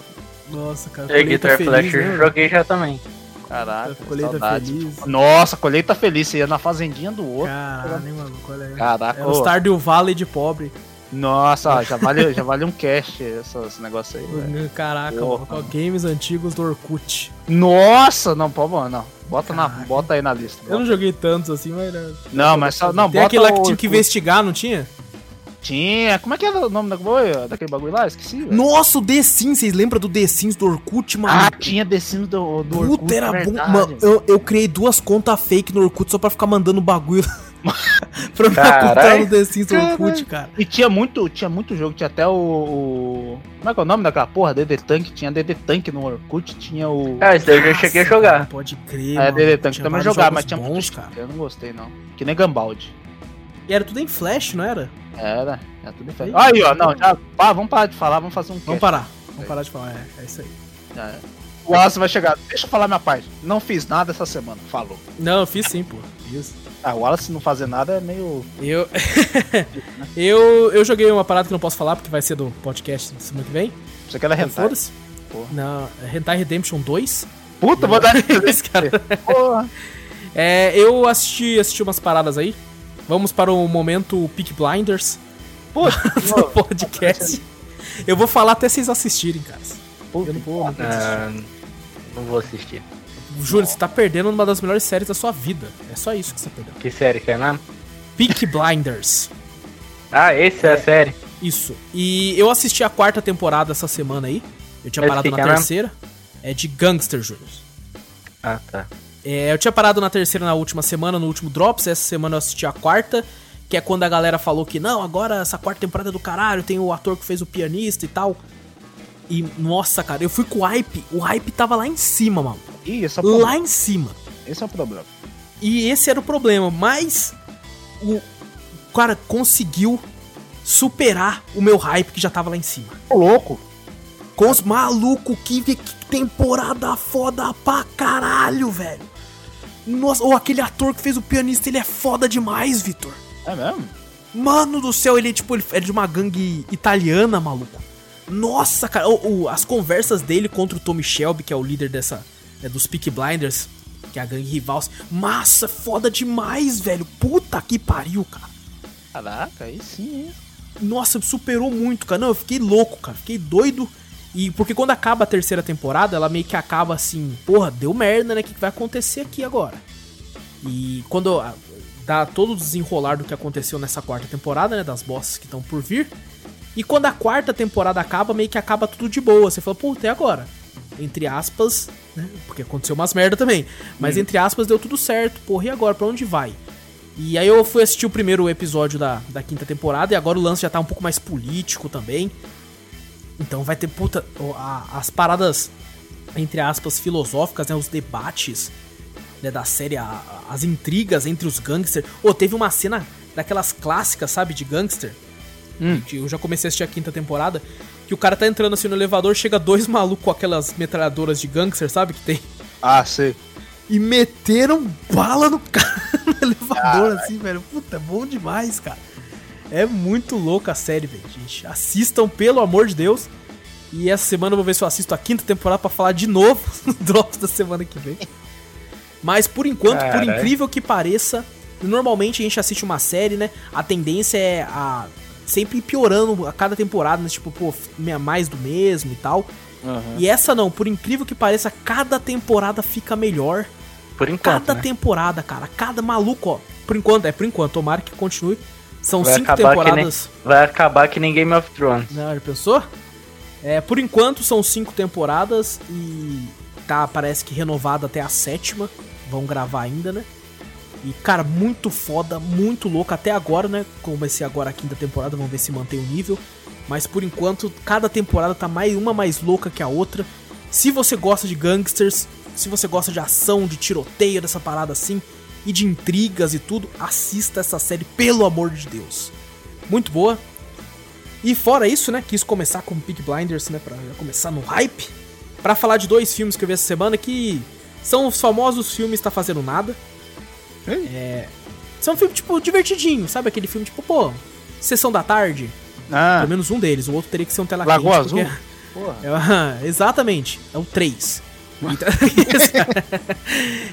Nossa, cara. é Guitar Flash né, eu mano? joguei já também. Caraca, Colheita saudades. feliz. Nossa, colheita feliz, você ia na fazendinha do outro. Caralho, maluco, olha aí. Caraca, É o Stardew Valley de pobre. Nossa, ó, já vale, já vale um cash esse, esse negócio aí, velho. Caraca, Porra. games antigos do Orkut. Nossa, não, pô, mano, não. Bota, na, bota aí na lista. Eu não bota. joguei tantos assim, mas. né, Não, mas só, não, Tem bota aquele lá que tinha que investigar, não tinha? Tinha, como é que era o nome da, daquele bagulho lá? Esqueci, velho. Nossa, o The Sims, vocês lembram do The Sims do Orkut, mano? Ah, tinha The Sims do, do Orkut, Puta, era bom. verdade. Mano, eu, eu criei duas contas fake no Orkut só pra ficar mandando bagulho pra me no The Sims do Caralho. Orkut, cara. E tinha muito, tinha muito jogo, tinha até o, o- Como é que é o nome daquela porra? DD Tank, tinha DD Tank no Orkut, tinha o. Ah, isso daí eu já cheguei a jogar. Pode crer, É. DD Tank também jogava, mas tinha bons, muito. cara. Eu não gostei, não. Que nem Gambaldi. E era tudo em Flash, não era? Era, era tudo diferente. Aí, ó, não, já. Pá, vamos parar de falar, vamos fazer um Vamos parar. Vamos parar de falar. É, é isso aí. Já é. O Wallace vai chegar. Deixa eu falar minha parte. Não fiz nada essa semana. Falou. Não, eu fiz sim, pô. Fiz. Ah, o Wallace não fazer nada é meio. Eu, eu, eu joguei uma parada que não posso falar porque vai ser do podcast semana que vem. Você quer hentai. Foda-se. Porra. Não, é Hentai Redemption 2. Puta, vou dar. Esse cara. Porra. É, eu assisti, assisti umas paradas aí. Vamos para o momento Peak Blinders Puta, do podcast. Eu vou falar até vocês assistirem, cara. puta. Eu não vou, não vou assistir. Ah, não vou assistir. Júlio, você tá perdendo uma das melhores séries da sua vida. É só isso que você tá perdendo. Que série que é mesmo? Peak Blinders. Ah, esse é a série. Isso. E eu assisti a quarta temporada essa semana aí. Eu tinha Mas parado na é terceira. É de Gangster, Júlio. Ah, tá. É, eu tinha parado na terceira na última semana, no último Drops. Essa semana eu assisti a quarta. Que é quando a galera falou que, não, agora essa quarta temporada é do caralho. Tem o ator que fez o pianista e tal. E, nossa, cara, eu fui com o hype. O hype tava lá em cima, mano. Ih, esse é. Lá em cima. Esse é o problema. E esse era o problema, mas o cara conseguiu superar o meu hype que já tava lá em cima. Ô, louco. Com os maluco, que, que temporada foda pra caralho, velho. Nossa, ou aquele ator que fez o pianista, ele é foda demais, Vitor. É mesmo? Mano do céu, ele é tipo, ele é de uma gangue italiana, maluco. Nossa, cara, o- o- as conversas dele contra o Tommy Shelby, que é o líder dessa, é, dos Peak Blinders, que é a gangue rival. Massa, foda demais, velho. Puta que pariu, cara. Caraca, aí sim, hein? Nossa, superou muito, cara. Não, eu fiquei louco, cara. Fiquei doido. E porque quando acaba a terceira temporada, ela meio que acaba assim, porra, deu merda, né? O que vai acontecer aqui agora? E quando ah, dá todo o desenrolar do que aconteceu nessa quarta temporada, né? Das bosses que estão por vir. E quando a quarta temporada acaba, meio que acaba tudo de boa. Você fala, puta, e agora? Entre aspas, né? Porque aconteceu umas merda também. Mas entre aspas, deu tudo certo. Porra, e agora? Pra onde vai? E aí eu fui assistir o primeiro episódio da, da quinta temporada e agora o lance já tá um pouco mais político também. Então vai ter, puta, as paradas, entre aspas, filosóficas, né? Os debates né, da série, a- as intrigas entre os gangsters. Ô, teve uma cena daquelas clássicas, sabe, de gangster. Hum. Eu já comecei a assistir a quinta temporada. Que o cara tá entrando assim no elevador, chega dois malucos com aquelas metralhadoras de gangster, sabe? Que tem Ah, sei. e meteram bala no cara no elevador, assim, velho. Puta, é bom demais, cara. É muito louca a série, velho, gente. Assistam, pelo amor de Deus. E essa semana eu vou ver se eu assisto a quinta temporada pra falar de novo no Drops da semana que vem. Mas por enquanto, por Caralho. incrível que pareça, normalmente a gente assiste uma série, né? A tendência é a sempre piorando a cada temporada, né? Tipo, pô, mais do mesmo e tal. Uhum. E essa não, por incrível que pareça, cada temporada fica melhor. Por enquanto, Cada né? temporada, cara, cada maluco, ó. Por enquanto, é por enquanto, tomara que continue. São Vai cinco que nem- temporadas. Vai acabar que nem Game of Thrones. Não, já pensou? É, por enquanto são cinco temporadas e tá, parece que renovada até a sétima. Vão gravar ainda, né? E, cara, muito foda, muito louco até agora, né? Ser agora a quinta temporada, vamos ver se mantém o nível. Mas por enquanto, cada temporada tá mais uma mais louca que a outra. Se você gosta de gangsters, se você gosta de ação, de tiroteio, dessa parada assim, e de intrigas e tudo, assista essa série, pelo amor de Deus. Muito boa. E fora isso, né, quis começar com Peak Blinders, né, pra começar no hype. Pra falar de dois filmes que eu vi essa semana que são os famosos filmes Tá Fazendo Nada. É, são filmes, tipo, divertidinho, sabe? Aquele filme, tipo, pô, Sessão da Tarde. Ah, Pelo menos um deles, o outro teria que ser um tela Lagoa quente, porque- Azul? Porra. é, exatamente, é o 3.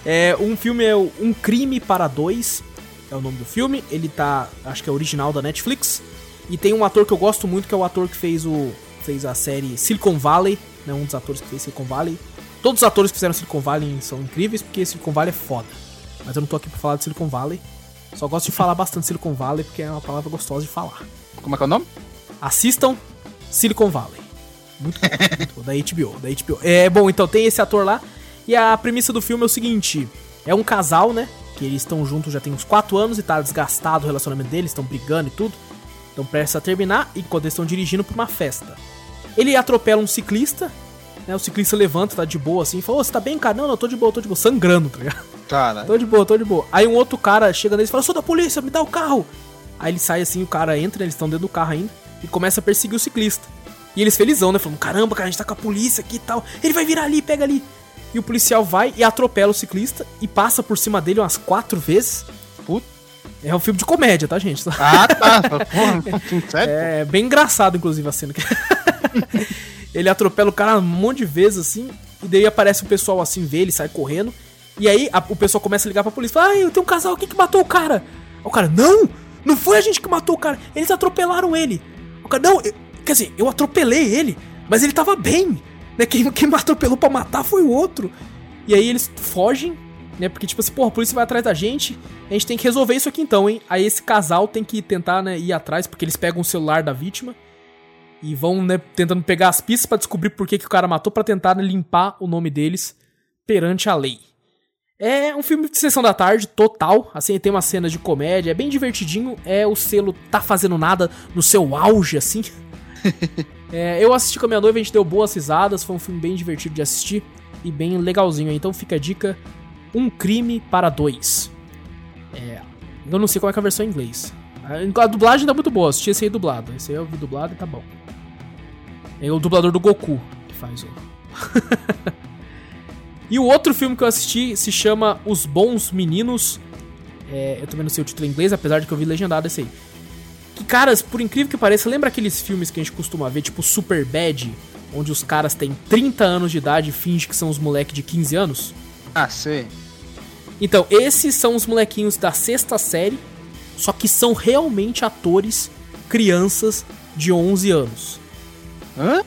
é, um filme é o Um Crime para Dois, é o nome do filme. Ele tá, acho que é original da Netflix. E tem um ator que eu gosto muito, que é o ator que fez o fez a série Silicon Valley, né, um dos atores que fez Silicon Valley. Todos os atores que fizeram Silicon Valley são incríveis, porque Silicon Valley é foda. Mas eu não tô aqui pra falar de Silicon Valley. Só gosto de falar bastante Silicon Valley, porque é uma palavra gostosa de falar. Como é que é o nome? Assistam Silicon Valley. Muito bom, muito bom. Da HBO, da HBO. É, bom, então tem esse ator lá. E a premissa do filme é o seguinte: é um casal, né? Que eles estão juntos já tem uns 4 anos e tá desgastado o relacionamento deles, estão brigando e tudo. Então prestes a terminar e quando eles estão dirigindo pra uma festa. Ele atropela um ciclista, né? O ciclista levanta, tá de boa assim, e fala: Ô, você tá bem, cara? Não, não, tô de boa, tô de boa, sangrando, tá ligado? Cara. Tô de boa, tô de boa. Aí um outro cara chega neles e fala: Sou da polícia, me dá o carro. Aí ele sai assim, o cara entra, eles estão dentro do carro ainda, e começa a perseguir o ciclista. E eles felizão, né? Falando: Caramba, cara, a gente tá com a polícia aqui e tal. Ele vai virar ali, pega ali. E o policial vai e atropela o ciclista e passa por cima dele umas quatro vezes. Puta. É um filme de comédia, tá, gente? Ah, tá. Porra, sério? É bem engraçado, inclusive, a cena. ele atropela o cara um monte de vezes, assim, e daí aparece o pessoal assim, vê ele, sai correndo. E aí a- o pessoal começa a ligar pra polícia, fala, ah, tem um casal aqui que matou o cara. O cara, não, não foi a gente que matou o cara, eles atropelaram ele. O cara, não, eu- quer dizer, eu atropelei ele, mas ele tava bem. Né? Quem, quem me atropelou pra matar foi o outro. E aí eles fogem, né? Porque, tipo assim, porra, a polícia vai atrás da gente, a gente tem que resolver isso aqui então, hein? Aí esse casal tem que tentar, né, ir atrás, porque eles pegam o celular da vítima e vão, né, tentando pegar as pistas pra descobrir por que, que o cara matou, pra tentar né, limpar o nome deles perante a lei. É um filme de sessão da tarde, total. Assim, tem uma cena de comédia, é bem divertidinho. É o selo Tá Fazendo Nada no seu auge, assim. É, eu assisti com a minha noiva, a gente deu boas risadas. Foi um filme bem divertido de assistir e bem legalzinho. Então fica a dica: Um Crime para Dois. É, eu não sei qual é, que é a versão em inglês. A dublagem tá muito boa, assisti esse aí dublado. Esse aí eu vi dublado e tá bom. É o dublador do Goku que faz o. e o outro filme que eu assisti se chama Os Bons Meninos. É, eu também não sei o título em inglês, apesar de que eu vi legendado esse aí. Que, caras, por incrível que pareça, lembra aqueles filmes que a gente costuma ver, tipo Super Bad, onde os caras têm 30 anos de idade e fingem que são os moleques de 15 anos? Ah, sei. Então, esses são os molequinhos da sexta série, só que são realmente atores crianças de 11 anos. Hã?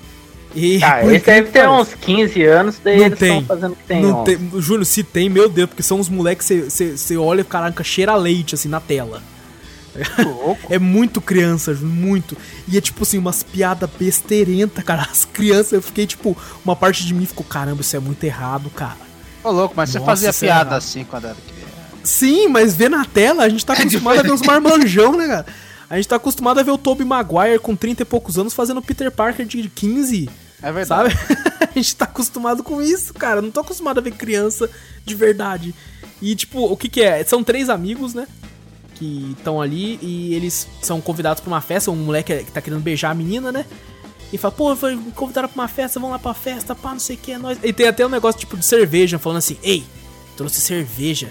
E, Ah, esse incrível deve ter uns 15 anos, daí Não eles tem. estão fazendo o que tem. Não tem, Júnior, se tem, meu Deus, porque são uns moleques que você olha, caraca, cheira leite assim na tela. Louco. É muito criança, Júnior, muito. E é tipo assim, umas piadas besteirenta, cara. As crianças, eu fiquei tipo, uma parte de mim ficou, caramba, isso é muito errado, cara. Ô, louco, mas você Nossa, fazia isso é piada errado. assim quando era criança. Sim, mas ver na tela, a gente tá acostumado a ver uns marmanjão, né, cara? A gente tá acostumado a ver o Tobey Maguire com 30 e poucos anos fazendo o Peter Parker de 15, É verdade. sabe? a gente tá acostumado com isso, cara. Não tô acostumado a ver criança de verdade. E, tipo, o que que é? São três amigos, né? Que estão ali e eles são convidados pra uma festa. Um moleque que tá querendo beijar a menina, né? E fala, pô, foi convidaram pra uma festa, vamos lá pra festa, pá, não sei o que, é nóis. E tem até um negócio tipo de cerveja, falando assim, ei, trouxe cerveja.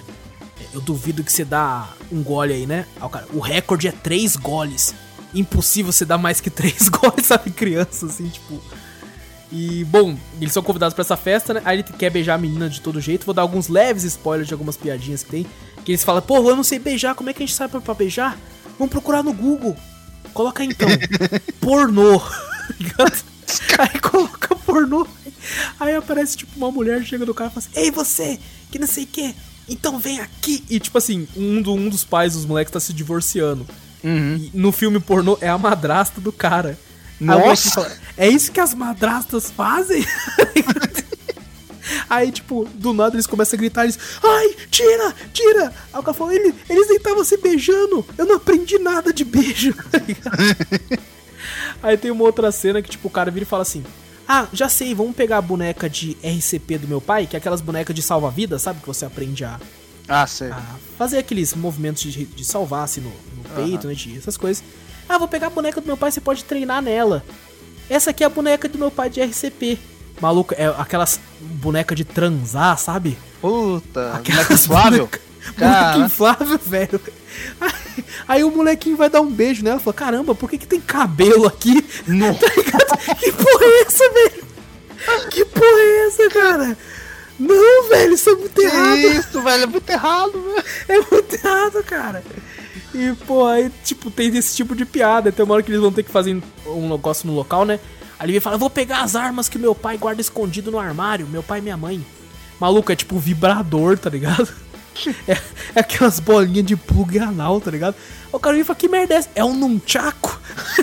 Eu duvido que você dá um gole aí, né? O cara, o recorde é três goles. Impossível você dar mais que três goles, sabe? Criança, assim, tipo. E, bom, eles são convidados pra essa festa, né? Aí ele quer beijar a menina de todo jeito. Vou dar alguns leves spoilers de algumas piadinhas que tem. Que eles falam, pô, eu não sei beijar, como é que a gente sabe pra, pra beijar? Vamos procurar no Google. Coloca aí então. pornô. Aí coloca pornô. Aí aparece, tipo, uma mulher chega do cara e fala assim: Ei, você, que não sei o que, então vem aqui. E, tipo assim, um, do, um dos pais dos moleques tá se divorciando. Uhum. E no filme pornô é a madrasta do cara. Nossa! é isso que as madrastas fazem? Aí, tipo, do nada eles começam a gritar, eles, ai, tira, tira. Aí o cara falou, ele, eles nem estavam se beijando, eu não aprendi nada de beijo. Aí tem uma outra cena que, tipo, o cara vira e fala assim, ah, já sei, vamos pegar a boneca de RCP do meu pai, que é aquelas bonecas de salva-vida, sabe? Que você aprende a, Ah, sei. a fazer aqueles movimentos de, de salvar, assim, no, no peito, né? De, essas coisas. Ah, vou pegar a boneca do meu pai, você pode treinar nela. Essa aqui é a boneca do meu pai de RCP. Maluco, é aquelas boneca de transar, sabe? Puta, Aquelas inflável. boneca-. Boneca inflável, velho. Aí, aí o molequinho vai dar um beijo nela e fala: Caramba, por que, que tem cabelo aqui? Tá ligado? Que porra é essa, velho? Que porra é essa, cara? Não, velho, isso é muito errado. isso, velho, é muito errado, velho. É muito errado, cara. E, pô, aí, tipo, tem esse tipo de piada. Tem uma hora que eles vão ter que fazer um negócio no local, né? Aí ele fala: vou pegar as armas que meu pai guarda escondido no armário, meu pai e minha mãe. Maluco, é tipo vibrador, tá ligado? É, é aquelas bolinhas de plug anal, tá ligado? O cara vem e fala: Que merda é essa? É um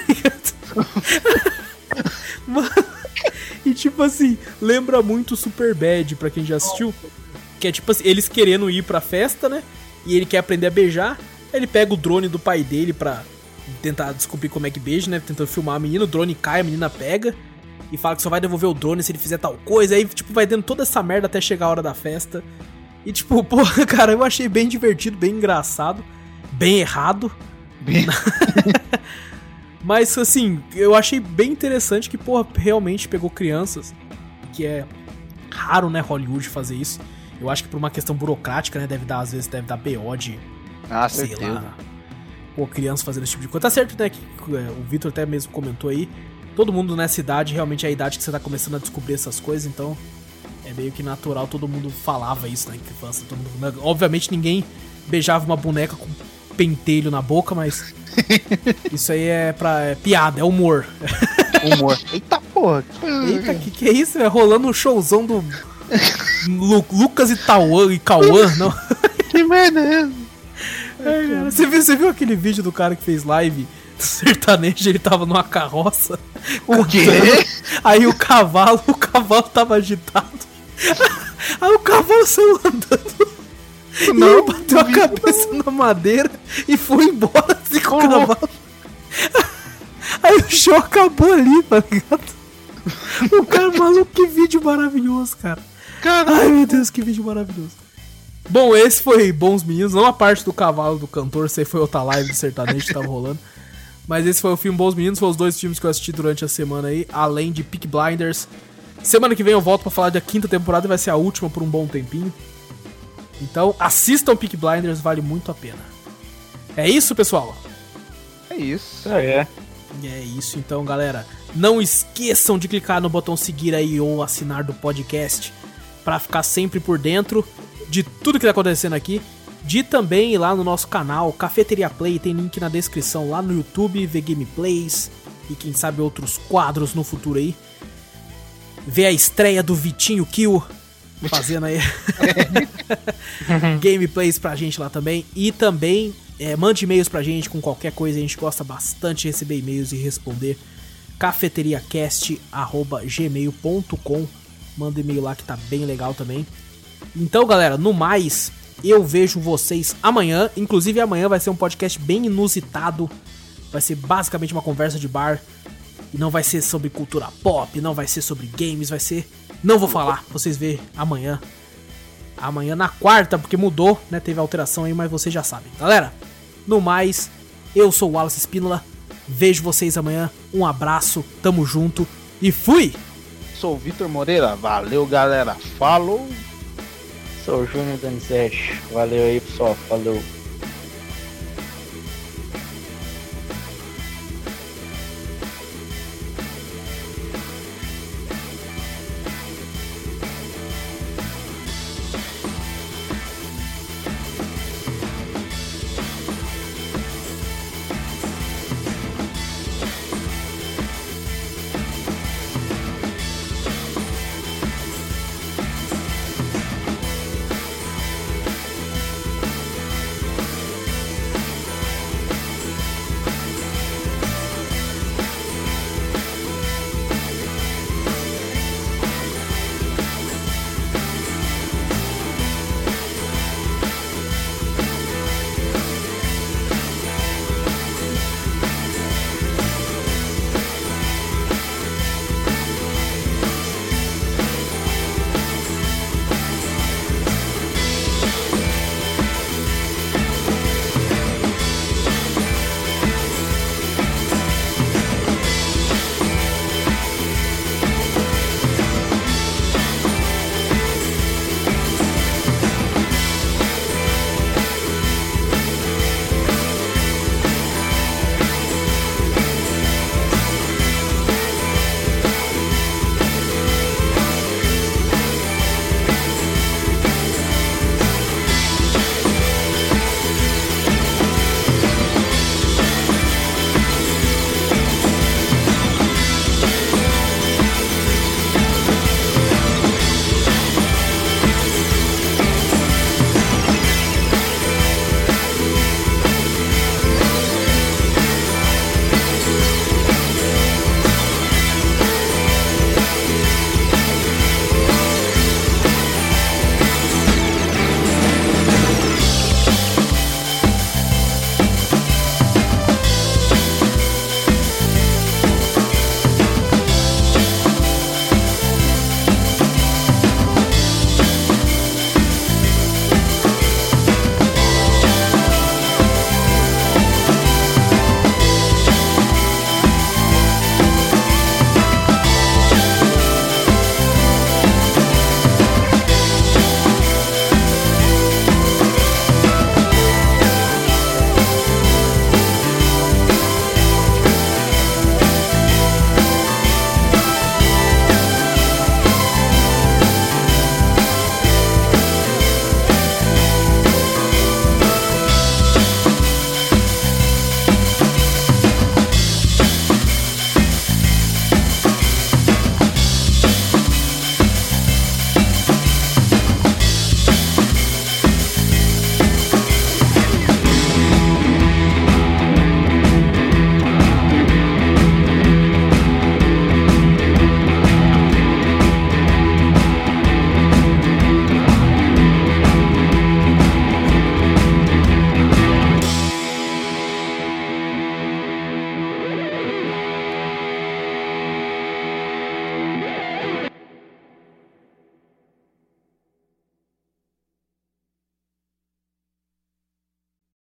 ligado? Mano, e tipo assim, lembra muito Super Bad pra quem já assistiu. Que é tipo assim, eles querendo ir pra festa, né? E ele quer aprender a beijar. Ele pega o drone do pai dele pra tentar descobrir como é que beija, né? Tentando filmar a menina, o drone cai, a menina pega. E fala que só vai devolver o drone se ele fizer tal coisa. Aí, tipo, vai dando toda essa merda até chegar a hora da festa. E, tipo, porra, cara, eu achei bem divertido, bem engraçado. Bem errado. Bem- Mas, assim, eu achei bem interessante que, porra, realmente pegou crianças. Que é raro, né, Hollywood fazer isso. Eu acho que por uma questão burocrática, né, deve dar, às vezes, deve dar BO de, Ah, sei certeza. lá, pô, criança fazendo esse tipo de coisa. Tá certo, né, que é, o Victor até mesmo comentou aí. Todo mundo nessa idade, realmente é a idade que você tá começando a descobrir essas coisas, então é meio que natural, todo mundo falava isso na infância. Todo mundo, né, obviamente ninguém beijava uma boneca com pentelho na boca, mas isso aí é pra é piada, é humor. Humor. Eita porra. Eita, que que é isso? É rolando um showzão do Lu- Lucas e Tauan e Cauã, não? Que merda é essa? É. Você viu, você viu aquele vídeo do cara que fez live do sertanejo? Ele tava numa carroça. O quê? Aí o cavalo, o cavalo tava agitado. Aí o cavalo saiu andando. e Não, ele bateu não a cabeça na madeira e foi embora assim com o cavalo. Aí o show acabou ali, tá ligado? O cara maluco, que vídeo maravilhoso, cara. Caralho. Ai meu Deus, que vídeo maravilhoso. Bom, esse foi Bons Meninos, não a parte do cavalo do cantor, isso aí foi outra live do sertanejo que tava rolando. Mas esse foi o filme Bons Meninos, foram os dois filmes que eu assisti durante a semana aí, além de Peak Blinders. Semana que vem eu volto pra falar da quinta temporada e vai ser a última por um bom tempinho. Então assistam Peak Blinders, vale muito a pena. É isso, pessoal? É isso. É. E é isso então, galera. Não esqueçam de clicar no botão seguir aí ou assinar do podcast para ficar sempre por dentro de tudo que tá acontecendo aqui. De também ir lá no nosso canal Cafeteria Play, tem link na descrição lá no YouTube, ver gameplays e quem sabe outros quadros no futuro aí. Ver a estreia do Vitinho Kill fazendo aí gameplays pra gente lá também. E também é, mande e-mails pra gente com qualquer coisa, a gente gosta bastante de receber e-mails e responder. cafeteriacast.gmail.com Manda e-mail lá que tá bem legal também. Então, galera, no mais, eu vejo vocês amanhã. Inclusive, amanhã vai ser um podcast bem inusitado. Vai ser basicamente uma conversa de bar. E não vai ser sobre cultura pop, não vai ser sobre games, vai ser. Não vou falar, vocês vê amanhã. Amanhã na quarta, porque mudou, né? Teve alteração aí, mas vocês já sabem. Galera, no mais, eu sou o Wallace Espínola. Vejo vocês amanhã. Um abraço, tamo junto e fui! Sou o Vitor Moreira. Valeu, galera. Falou. Sou o Júnior Danizete. Valeu aí, pessoal. Falou.